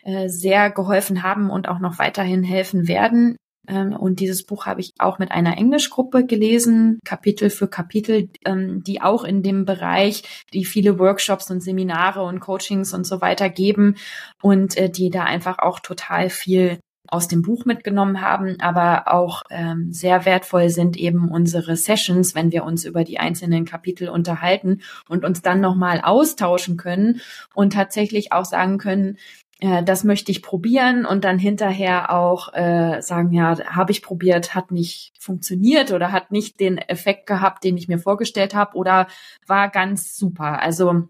äh, sehr geholfen haben und auch noch weiterhin helfen werden. Ähm, und dieses Buch habe ich auch mit einer Englischgruppe gelesen, Kapitel für Kapitel, ähm, die auch in dem Bereich, die viele Workshops und Seminare und Coachings und so weiter geben und äh, die da einfach auch total viel aus dem Buch mitgenommen haben, aber auch ähm, sehr wertvoll sind eben unsere Sessions, wenn wir uns über die einzelnen Kapitel unterhalten und uns dann nochmal austauschen können und tatsächlich auch sagen können, äh, das möchte ich probieren und dann hinterher auch äh, sagen, ja, habe ich probiert, hat nicht funktioniert oder hat nicht den Effekt gehabt, den ich mir vorgestellt habe oder war ganz super. Also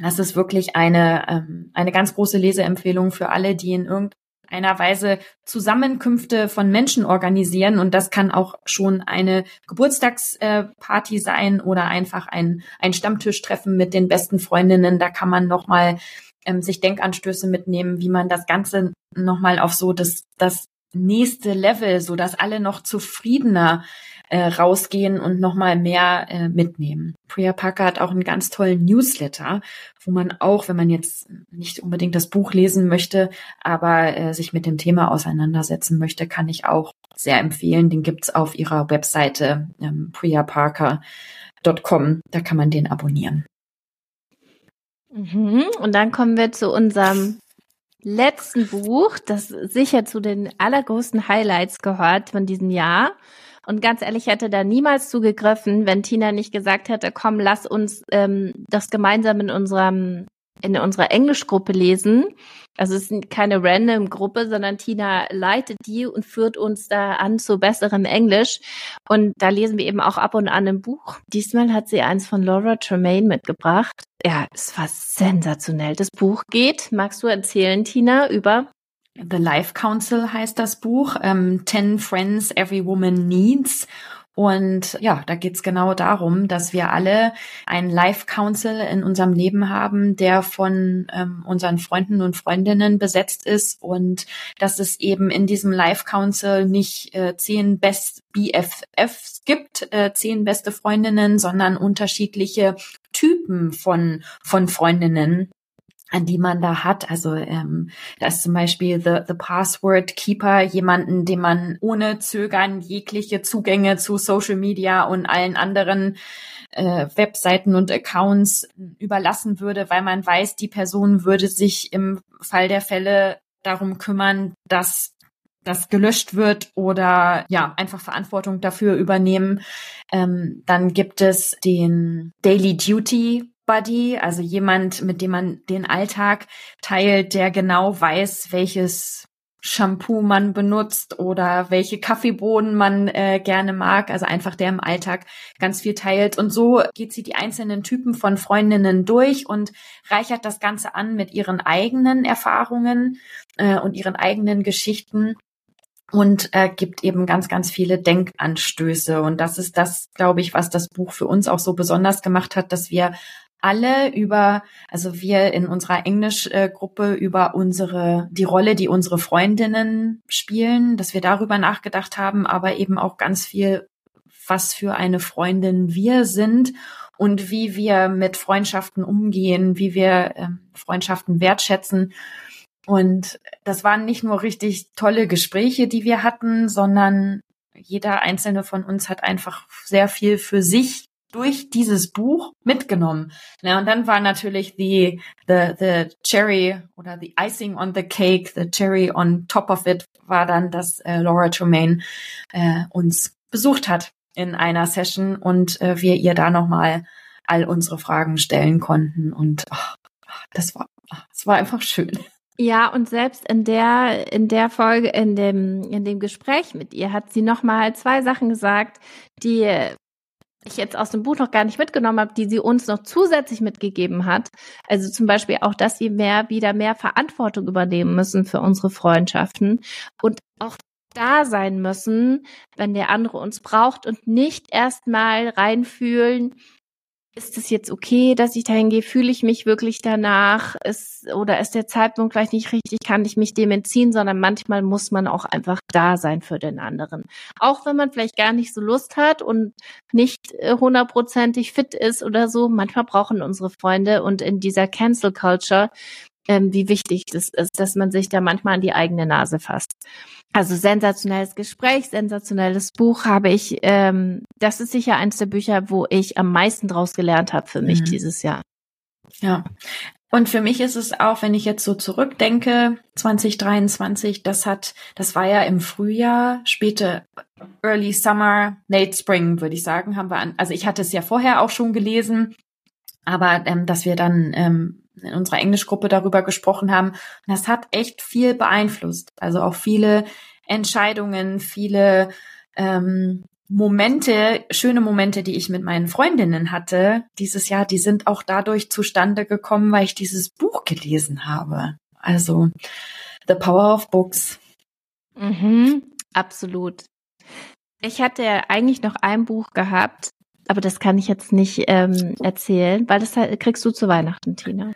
das ist wirklich eine, ähm, eine ganz große Leseempfehlung für alle, die in irgendeiner Weise Zusammenkünfte von Menschen organisieren. Und das kann auch schon eine Geburtstagsparty sein oder einfach ein, ein Stammtischtreffen mit den besten Freundinnen. Da kann man nochmal ähm, sich Denkanstöße mitnehmen, wie man das Ganze nochmal auf so das, das nächste Level, so dass alle noch zufriedener äh, rausgehen und nochmal mehr äh, mitnehmen. Priya Parker hat auch einen ganz tollen Newsletter, wo man auch, wenn man jetzt nicht unbedingt das Buch lesen möchte, aber äh, sich mit dem Thema auseinandersetzen möchte, kann ich auch sehr empfehlen. Den gibt's auf ihrer Webseite ähm, priyaparker.com. Da kann man den abonnieren. Mhm. Und dann kommen wir zu unserem letzten Buch, das sicher zu den allergrößten Highlights gehört von diesem Jahr. Und ganz ehrlich, hätte da niemals zugegriffen, wenn Tina nicht gesagt hätte, komm, lass uns ähm, das gemeinsam in unserem in unserer Englischgruppe lesen. Also es ist keine random Gruppe, sondern Tina leitet die und führt uns da an zu besserem Englisch. Und da lesen wir eben auch ab und an ein Buch. Diesmal hat sie eins von Laura Tremaine mitgebracht. Ja, es war sensationell. Das Buch geht, magst du erzählen, Tina, über The Life Council heißt das Buch. Ähm, Ten Friends Every Woman Needs. Und ja, da geht's genau darum, dass wir alle einen Life Council in unserem Leben haben, der von ähm, unseren Freunden und Freundinnen besetzt ist und dass es eben in diesem Life Council nicht äh, zehn Best BFFs gibt, äh, zehn beste Freundinnen, sondern unterschiedliche Typen von, von Freundinnen an die man da hat. Also ähm, da ist zum Beispiel the, the Password Keeper, jemanden, dem man ohne Zögern jegliche Zugänge zu Social Media und allen anderen äh, Webseiten und Accounts überlassen würde, weil man weiß, die Person würde sich im Fall der Fälle darum kümmern, dass das gelöscht wird oder ja einfach Verantwortung dafür übernehmen. Ähm, dann gibt es den Daily Duty Buddy, also jemand, mit dem man den Alltag teilt, der genau weiß, welches Shampoo man benutzt oder welche Kaffeebohnen man äh, gerne mag, also einfach der im Alltag ganz viel teilt. Und so geht sie die einzelnen Typen von Freundinnen durch und reichert das Ganze an mit ihren eigenen Erfahrungen äh, und ihren eigenen Geschichten und äh, gibt eben ganz, ganz viele Denkanstöße. Und das ist das, glaube ich, was das Buch für uns auch so besonders gemacht hat, dass wir alle über, also wir in unserer Englischgruppe über unsere, die Rolle, die unsere Freundinnen spielen, dass wir darüber nachgedacht haben, aber eben auch ganz viel, was für eine Freundin wir sind und wie wir mit Freundschaften umgehen, wie wir äh, Freundschaften wertschätzen. Und das waren nicht nur richtig tolle Gespräche, die wir hatten, sondern jeder einzelne von uns hat einfach sehr viel für sich durch dieses Buch mitgenommen. Na, und dann war natürlich the, the, the cherry oder the icing on the cake, the cherry on top of it, war dann, dass äh, Laura Tremaine äh, uns besucht hat in einer Session und äh, wir ihr da nochmal all unsere Fragen stellen konnten. Und ach, das war, das war einfach schön. Ja, und selbst in der, in der Folge, in dem, in dem Gespräch mit ihr hat sie nochmal zwei Sachen gesagt, die ich jetzt aus dem Buch noch gar nicht mitgenommen habe, die sie uns noch zusätzlich mitgegeben hat. Also zum Beispiel auch, dass wir mehr, wieder mehr Verantwortung übernehmen müssen für unsere Freundschaften und auch da sein müssen, wenn der andere uns braucht und nicht erstmal reinfühlen, ist es jetzt okay, dass ich dahin gehe? Fühle ich mich wirklich danach? Ist, oder ist der Zeitpunkt vielleicht nicht richtig? Kann ich mich dem entziehen? Sondern manchmal muss man auch einfach da sein für den anderen. Auch wenn man vielleicht gar nicht so Lust hat und nicht äh, hundertprozentig fit ist oder so. Manchmal brauchen unsere Freunde und in dieser Cancel Culture ähm, wie wichtig das ist, dass man sich da manchmal an die eigene Nase fasst. Also sensationelles Gespräch, sensationelles Buch habe ich. Ähm, das ist sicher eines der Bücher, wo ich am meisten draus gelernt habe für mich mhm. dieses Jahr. Ja. Und für mich ist es auch, wenn ich jetzt so zurückdenke, 2023, das hat, das war ja im Frühjahr, späte Early Summer, Late Spring, würde ich sagen, haben wir an, also ich hatte es ja vorher auch schon gelesen, aber ähm, dass wir dann ähm, in unserer Englischgruppe darüber gesprochen haben. Und das hat echt viel beeinflusst. Also auch viele Entscheidungen, viele ähm, Momente, schöne Momente, die ich mit meinen Freundinnen hatte dieses Jahr, die sind auch dadurch zustande gekommen, weil ich dieses Buch gelesen habe. Also The Power of Books. Mhm, absolut. Ich hatte eigentlich noch ein Buch gehabt, aber das kann ich jetzt nicht ähm, erzählen, weil das halt, kriegst du zu Weihnachten, Tina.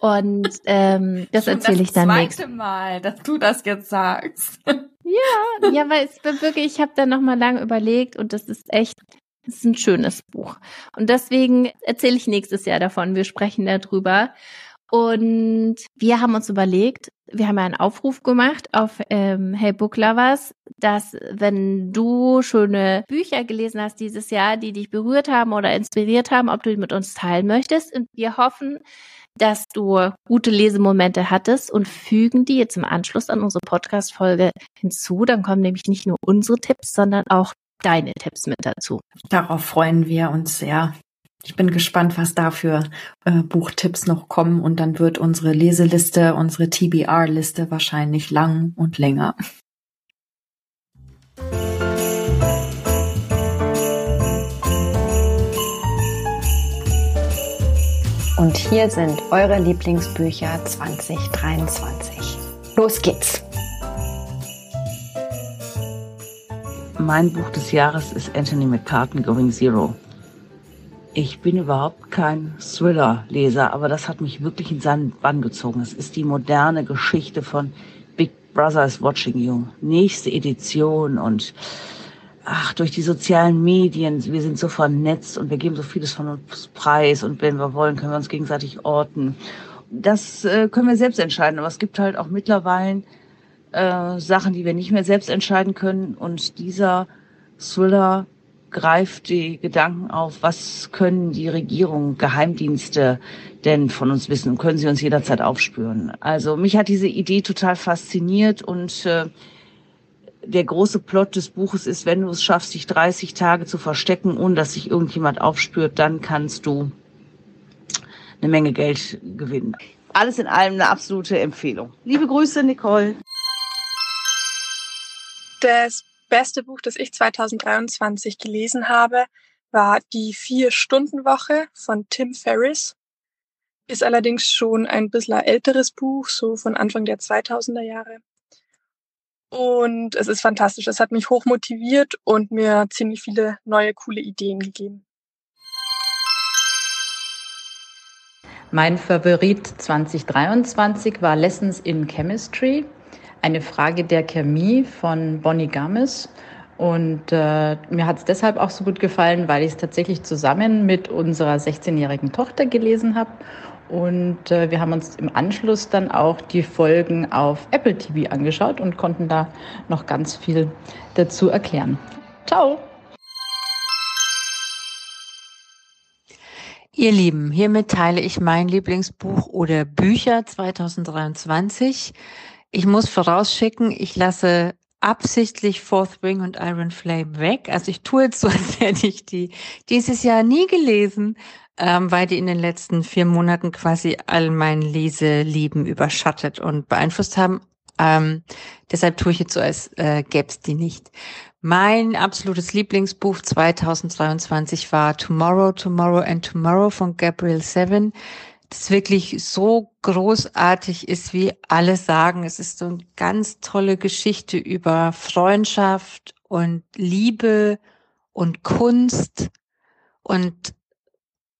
Und ähm, das erzähle ich dann das nächstes Mal, dass du das jetzt sagst. Ja, ja, weil es wirklich, ich habe da noch mal lange überlegt und das ist echt, das ist ein schönes Buch. Und deswegen erzähle ich nächstes Jahr davon. Wir sprechen darüber. Und wir haben uns überlegt, wir haben einen Aufruf gemacht auf ähm, Hey Book Lovers, dass wenn du schöne Bücher gelesen hast dieses Jahr, die dich berührt haben oder inspiriert haben, ob du die mit uns teilen möchtest. Und wir hoffen, dass du gute Lesemomente hattest und fügen die jetzt im Anschluss an unsere Podcast-Folge hinzu. Dann kommen nämlich nicht nur unsere Tipps, sondern auch deine Tipps mit dazu. Darauf freuen wir uns sehr. Ich bin gespannt, was da für äh, Buchtipps noch kommen und dann wird unsere Leseliste, unsere TBR-Liste wahrscheinlich lang und länger. Und hier sind eure Lieblingsbücher 2023. Los geht's! Mein Buch des Jahres ist Anthony McCartan Going Zero. Ich bin überhaupt kein Thriller-Leser, aber das hat mich wirklich in seinen Bann gezogen. Es ist die moderne Geschichte von Big Brother is Watching You. Nächste Edition und ach, durch die sozialen Medien, wir sind so vernetzt und wir geben so vieles von uns preis und wenn wir wollen, können wir uns gegenseitig orten. Das äh, können wir selbst entscheiden, aber es gibt halt auch mittlerweile äh, Sachen, die wir nicht mehr selbst entscheiden können und dieser Thriller greift die Gedanken auf, was können die Regierungen, Geheimdienste denn von uns wissen können sie uns jederzeit aufspüren. Also mich hat diese Idee total fasziniert und äh, der große Plot des Buches ist, wenn du es schaffst, dich 30 Tage zu verstecken, ohne dass sich irgendjemand aufspürt, dann kannst du eine Menge Geld gewinnen. Alles in allem eine absolute Empfehlung. Liebe Grüße, Nicole. Das beste Buch, das ich 2023 gelesen habe, war Die Vier-Stunden-Woche von Tim Ferriss. Ist allerdings schon ein bisschen älteres Buch, so von Anfang der 2000er Jahre. Und es ist fantastisch. Es hat mich hoch motiviert und mir ziemlich viele neue, coole Ideen gegeben. Mein Favorit 2023 war Lessons in Chemistry, eine Frage der Chemie von Bonnie Gamis. Und äh, mir hat es deshalb auch so gut gefallen, weil ich es tatsächlich zusammen mit unserer 16-jährigen Tochter gelesen habe und äh, wir haben uns im Anschluss dann auch die Folgen auf Apple TV angeschaut und konnten da noch ganz viel dazu erklären. Ciao! Ihr Lieben, hiermit teile ich mein Lieblingsbuch oder Bücher 2023. Ich muss vorausschicken, ich lasse absichtlich Fourth Wing und Iron Flame weg. Also ich tue jetzt so, als hätte ich die dieses Jahr nie gelesen, ähm, weil die in den letzten vier Monaten quasi all mein Leseleben überschattet und beeinflusst haben. Ähm, deshalb tue ich jetzt so, als äh, gäbe es die nicht. Mein absolutes Lieblingsbuch 2022 war Tomorrow, Tomorrow and Tomorrow von Gabriel Seven. Das wirklich so großartig ist, wie alle sagen. Es ist so eine ganz tolle Geschichte über Freundschaft und Liebe und Kunst und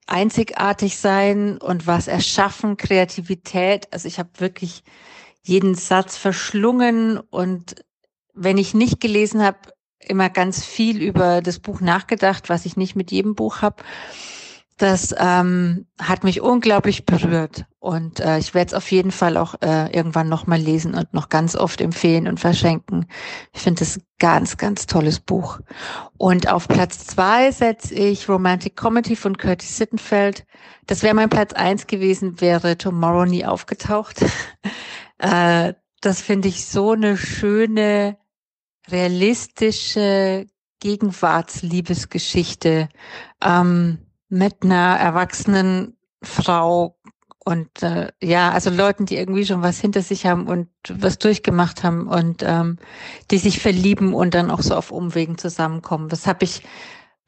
einzigartig sein und was erschaffen, Kreativität. Also ich habe wirklich jeden Satz verschlungen und wenn ich nicht gelesen habe, immer ganz viel über das Buch nachgedacht, was ich nicht mit jedem Buch habe. Das ähm, hat mich unglaublich berührt und äh, ich werde es auf jeden Fall auch äh, irgendwann nochmal lesen und noch ganz oft empfehlen und verschenken. Ich finde es ganz, ganz tolles Buch. Und auf Platz zwei setze ich Romantic Comedy von Curtis Sittenfeld. Das wäre mein Platz eins gewesen, wäre Tomorrow nie aufgetaucht. äh, das finde ich so eine schöne, realistische Gegenwartsliebesgeschichte. Ähm, mit einer erwachsenen Frau und äh, ja, also Leuten, die irgendwie schon was hinter sich haben und was durchgemacht haben und ähm, die sich verlieben und dann auch so auf Umwegen zusammenkommen. Das habe ich,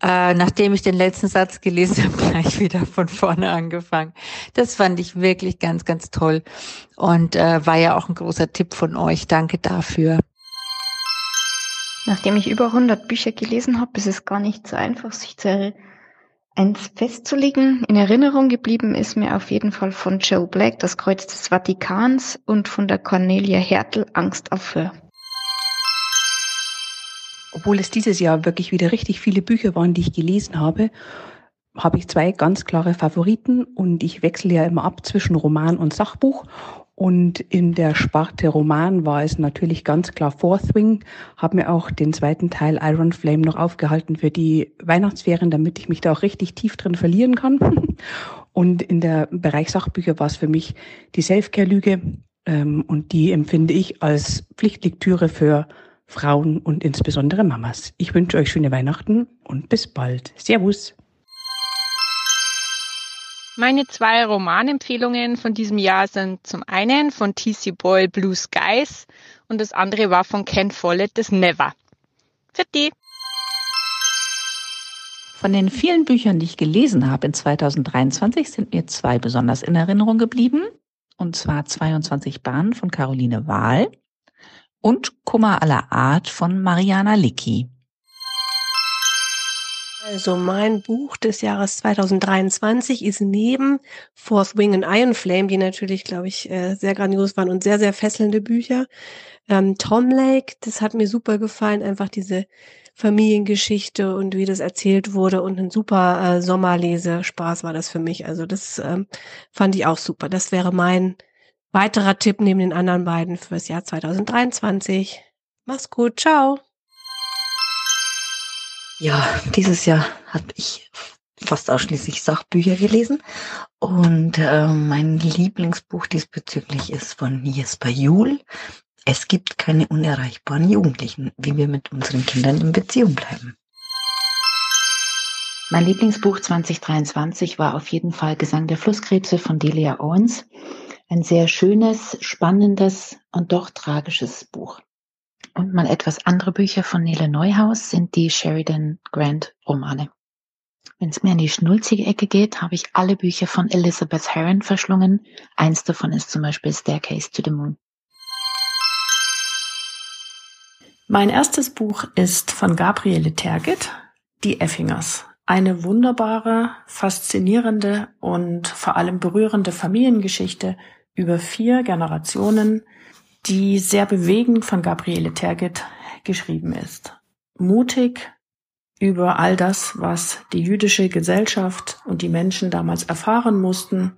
äh, nachdem ich den letzten Satz gelesen habe, gleich wieder von vorne angefangen. Das fand ich wirklich ganz, ganz toll und äh, war ja auch ein großer Tipp von euch. Danke dafür. Nachdem ich über 100 Bücher gelesen habe, ist es gar nicht so einfach, sich zu Eins festzulegen, in Erinnerung geblieben ist mir auf jeden Fall von Joe Black das Kreuz des Vatikans und von der Cornelia Hertel Angst auf Hör. Obwohl es dieses Jahr wirklich wieder richtig viele Bücher waren, die ich gelesen habe, habe ich zwei ganz klare Favoriten und ich wechsle ja immer ab zwischen Roman und Sachbuch und in der Sparte Roman war es natürlich ganz klar Fourth Wing. Habe mir auch den zweiten Teil Iron Flame noch aufgehalten für die Weihnachtsferien, damit ich mich da auch richtig tief drin verlieren kann. Und in der Bereich Sachbücher war es für mich die Selfcare-Lüge. Ähm, und die empfinde ich als Pflichtlektüre für Frauen und insbesondere Mamas. Ich wünsche euch schöne Weihnachten und bis bald. Servus. Meine zwei Romanempfehlungen von diesem Jahr sind zum einen von T.C. Boyle Blue Skies und das andere war von Ken Follett das Never. Für die. Von den vielen Büchern, die ich gelesen habe in 2023, sind mir zwei besonders in Erinnerung geblieben. Und zwar 22 Bahnen von Caroline Wahl und Kummer aller Art von Mariana Licki. Also mein Buch des Jahres 2023 ist neben Fourth Wing und Iron Flame, die natürlich, glaube ich, äh, sehr grandios waren und sehr, sehr fesselnde Bücher. Ähm, Tom Lake, das hat mir super gefallen, einfach diese Familiengeschichte und wie das erzählt wurde und ein super äh, Sommerlesespaß war das für mich. Also das ähm, fand ich auch super. Das wäre mein weiterer Tipp neben den anderen beiden fürs Jahr 2023. Mach's gut, ciao. Ja, dieses Jahr habe ich fast ausschließlich Sachbücher gelesen. Und äh, mein Lieblingsbuch diesbezüglich ist von Jesper Juhl. Es gibt keine unerreichbaren Jugendlichen, wie wir mit unseren Kindern in Beziehung bleiben. Mein Lieblingsbuch 2023 war auf jeden Fall Gesang der Flusskrebse von Delia Owens. Ein sehr schönes, spannendes und doch tragisches Buch. Und mal etwas andere Bücher von Nele Neuhaus sind die Sheridan Grant Romane. Wenn es mir in die schnulzige Ecke geht, habe ich alle Bücher von Elizabeth Heron verschlungen. Eins davon ist zum Beispiel Staircase to the Moon. Mein erstes Buch ist von Gabriele Tergit, Die Effingers. Eine wunderbare, faszinierende und vor allem berührende Familiengeschichte über vier Generationen, die sehr bewegend von Gabriele Tergit geschrieben ist. Mutig über all das, was die jüdische Gesellschaft und die Menschen damals erfahren mussten.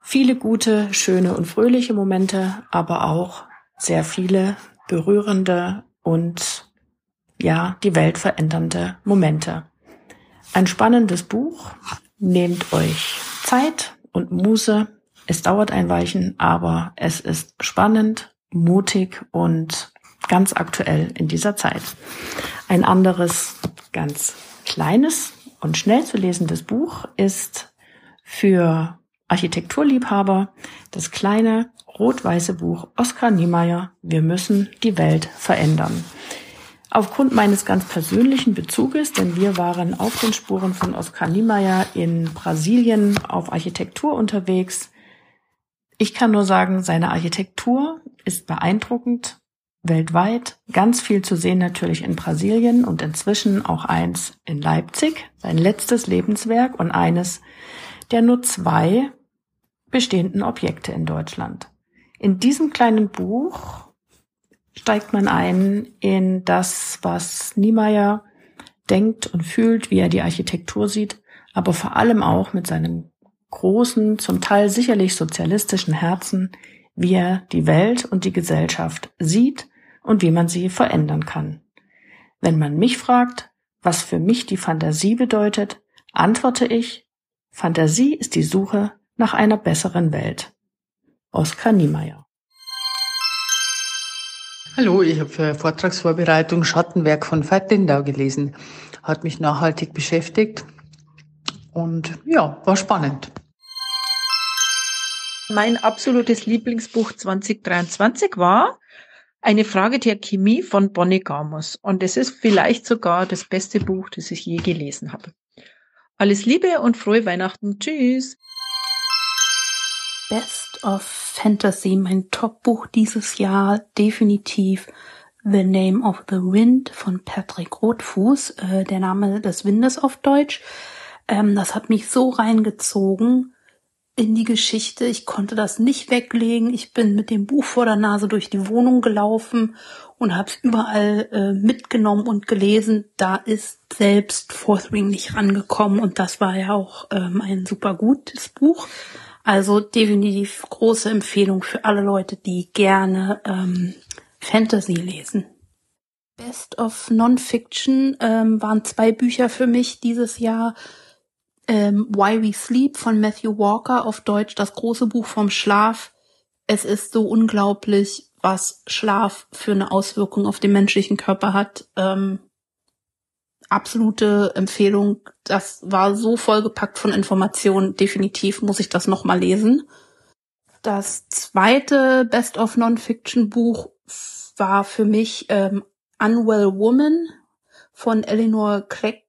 Viele gute, schöne und fröhliche Momente, aber auch sehr viele berührende und ja, die Welt verändernde Momente. Ein spannendes Buch. Nehmt euch Zeit und Muße. Es dauert ein Weichen, aber es ist spannend mutig und ganz aktuell in dieser Zeit. Ein anderes ganz kleines und schnell zu lesendes Buch ist für Architekturliebhaber das kleine rot-weiße Buch Oskar Niemeyer Wir müssen die Welt verändern. Aufgrund meines ganz persönlichen Bezuges, denn wir waren auf den Spuren von Oskar Niemeyer in Brasilien auf Architektur unterwegs. Ich kann nur sagen, seine Architektur ist beeindruckend weltweit. Ganz viel zu sehen natürlich in Brasilien und inzwischen auch eins in Leipzig, sein letztes Lebenswerk und eines der nur zwei bestehenden Objekte in Deutschland. In diesem kleinen Buch steigt man ein in das, was Niemeyer denkt und fühlt, wie er die Architektur sieht, aber vor allem auch mit seinem großen, zum Teil sicherlich sozialistischen Herzen wie er die Welt und die Gesellschaft sieht und wie man sie verändern kann. Wenn man mich fragt, was für mich die Fantasie bedeutet, antworte ich, Fantasie ist die Suche nach einer besseren Welt. Oskar Niemeyer. Hallo, ich habe für Vortragsvorbereitung Schattenwerk von Veit Lindau gelesen. Hat mich nachhaltig beschäftigt und ja, war spannend. Mein absolutes Lieblingsbuch 2023 war eine Frage der Chemie von Bonnie Gamos. Und es ist vielleicht sogar das beste Buch, das ich je gelesen habe. Alles Liebe und frohe Weihnachten. Tschüss. Best of Fantasy, mein Top-Buch dieses Jahr, definitiv The Name of the Wind von Patrick Rothfuß, äh, der Name des Windes auf Deutsch. Ähm, das hat mich so reingezogen in die Geschichte. Ich konnte das nicht weglegen. Ich bin mit dem Buch vor der Nase durch die Wohnung gelaufen und habe es überall äh, mitgenommen und gelesen. Da ist selbst Fourth Ring nicht rangekommen und das war ja auch ähm, ein super gutes Buch. Also definitiv große Empfehlung für alle Leute, die gerne ähm, Fantasy lesen. Best of Non-Fiction ähm, waren zwei Bücher für mich dieses Jahr ähm, Why We Sleep von Matthew Walker auf Deutsch, das große Buch vom Schlaf. Es ist so unglaublich, was Schlaf für eine Auswirkung auf den menschlichen Körper hat. Ähm, absolute Empfehlung. Das war so vollgepackt von Informationen. Definitiv muss ich das nochmal lesen. Das zweite Best of Non-Fiction Buch war für mich ähm, Unwell Woman von Eleanor Clegg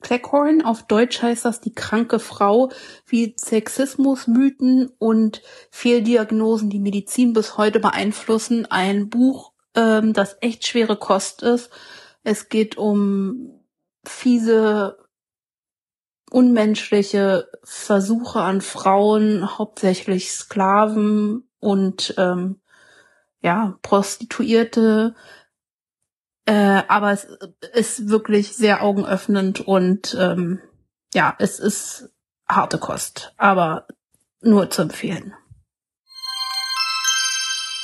Cleckhorn. Auf Deutsch heißt das die kranke Frau, wie Sexismusmythen und Fehldiagnosen die Medizin bis heute beeinflussen. Ein Buch, ähm, das echt schwere Kost ist. Es geht um fiese, unmenschliche Versuche an Frauen, hauptsächlich Sklaven und ähm, ja, Prostituierte, äh, aber es ist wirklich sehr augenöffnend und ähm, ja, es ist harte Kost, aber nur zu empfehlen.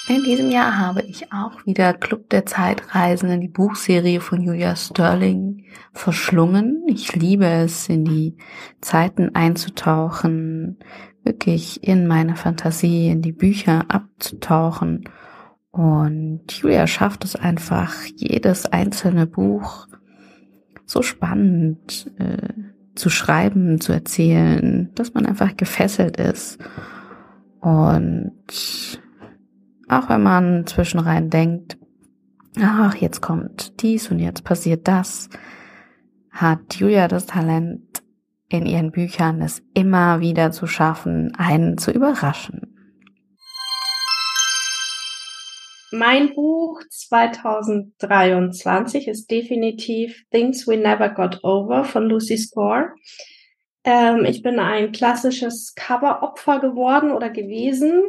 In diesem Jahr habe ich auch wieder Club der Zeitreisenden, die Buchserie von Julia Sterling, verschlungen. Ich liebe es, in die Zeiten einzutauchen, wirklich in meine Fantasie, in die Bücher abzutauchen und Julia schafft es einfach, jedes einzelne Buch so spannend äh, zu schreiben, zu erzählen, dass man einfach gefesselt ist. Und auch wenn man zwischenrein denkt, ach, jetzt kommt dies und jetzt passiert das, hat Julia das Talent, in ihren Büchern es immer wieder zu schaffen, einen zu überraschen. Mein Buch 2023 ist definitiv Things We Never Got Over von Lucy Score. Ähm, ich bin ein klassisches Cover-Opfer geworden oder gewesen.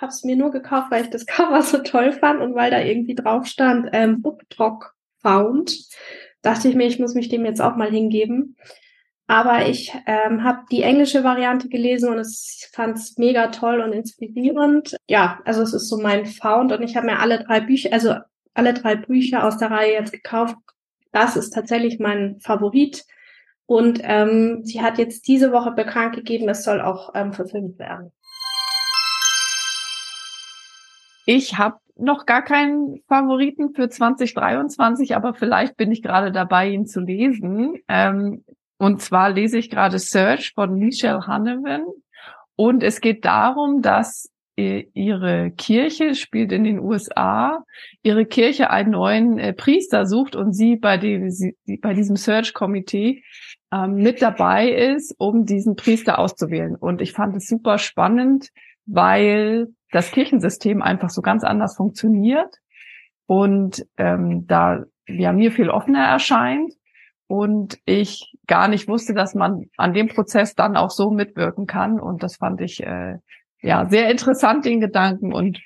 Habe es mir nur gekauft, weil ich das Cover so toll fand und weil da irgendwie drauf stand ähm, Book Found. Dachte ich mir, ich muss mich dem jetzt auch mal hingeben. Aber ich ähm, habe die englische Variante gelesen und es fand es mega toll und inspirierend. Ja, also es ist so mein Found und ich habe mir alle drei Bücher, also alle drei Bücher aus der Reihe jetzt gekauft. Das ist tatsächlich mein Favorit. Und ähm, sie hat jetzt diese Woche bekannt gegeben, es soll auch ähm, verfilmt werden. Ich habe noch gar keinen Favoriten für 2023, aber vielleicht bin ich gerade dabei, ihn zu lesen. Ähm, und zwar lese ich gerade Search von Michelle Hanneman. Und es geht darum, dass ihre Kirche spielt in den USA, ihre Kirche einen neuen äh, Priester sucht und sie bei dem, sie, bei diesem Search-Komitee ähm, mit dabei ist, um diesen Priester auszuwählen. Und ich fand es super spannend, weil das Kirchensystem einfach so ganz anders funktioniert und ähm, da ja mir viel offener erscheint und ich gar nicht wusste, dass man an dem Prozess dann auch so mitwirken kann. Und das fand ich äh, ja sehr interessant, den Gedanken. Und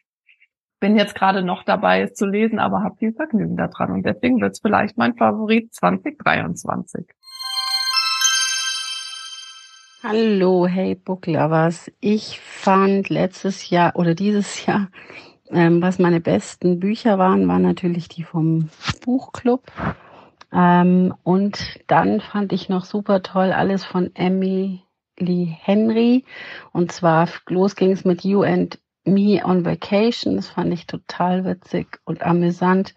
bin jetzt gerade noch dabei, es zu lesen, aber habe viel Vergnügen daran. Und deswegen wird es vielleicht mein Favorit 2023. Hallo, hey Book Lovers. Ich fand letztes Jahr oder dieses Jahr, ähm, was meine besten Bücher waren, waren natürlich die vom Buchclub. Ähm, und dann fand ich noch super toll alles von Emily Henry. Und zwar los ging es mit You and Me on Vacation. Das fand ich total witzig und amüsant.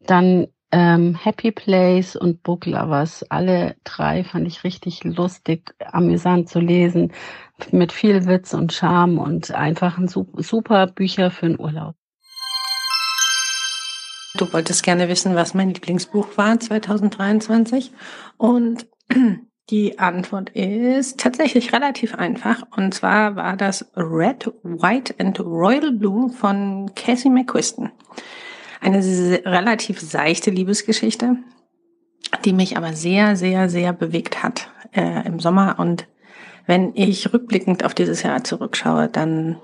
Dann ähm, Happy Place und Book Lovers. Alle drei fand ich richtig lustig, amüsant zu lesen, mit viel Witz und Charme und einfach ein super Bücher für den Urlaub. Du wolltest gerne wissen, was mein Lieblingsbuch war 2023. Und die Antwort ist tatsächlich relativ einfach. Und zwar war das Red, White and Royal Blue von Cassie McQuiston. Eine relativ seichte Liebesgeschichte, die mich aber sehr, sehr, sehr bewegt hat äh, im Sommer. Und wenn ich rückblickend auf dieses Jahr zurückschaue, dann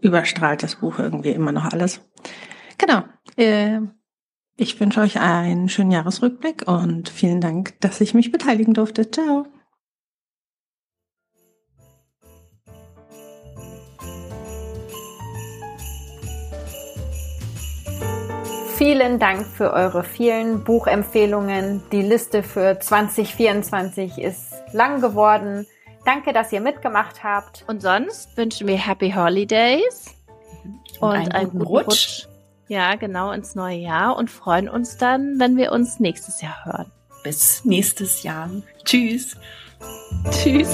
überstrahlt das Buch irgendwie immer noch alles. Genau. Äh, ich wünsche euch einen schönen Jahresrückblick und vielen Dank, dass ich mich beteiligen durfte. Ciao. Vielen Dank für eure vielen Buchempfehlungen. Die Liste für 2024 ist lang geworden. Danke, dass ihr mitgemacht habt. Und sonst wünschen wir Happy Holidays Und einen einen guten guten Rutsch. Rutsch. Ja, genau, ins neue Jahr und freuen uns dann, wenn wir uns nächstes Jahr hören. Bis nächstes Jahr. Tschüss. Tschüss.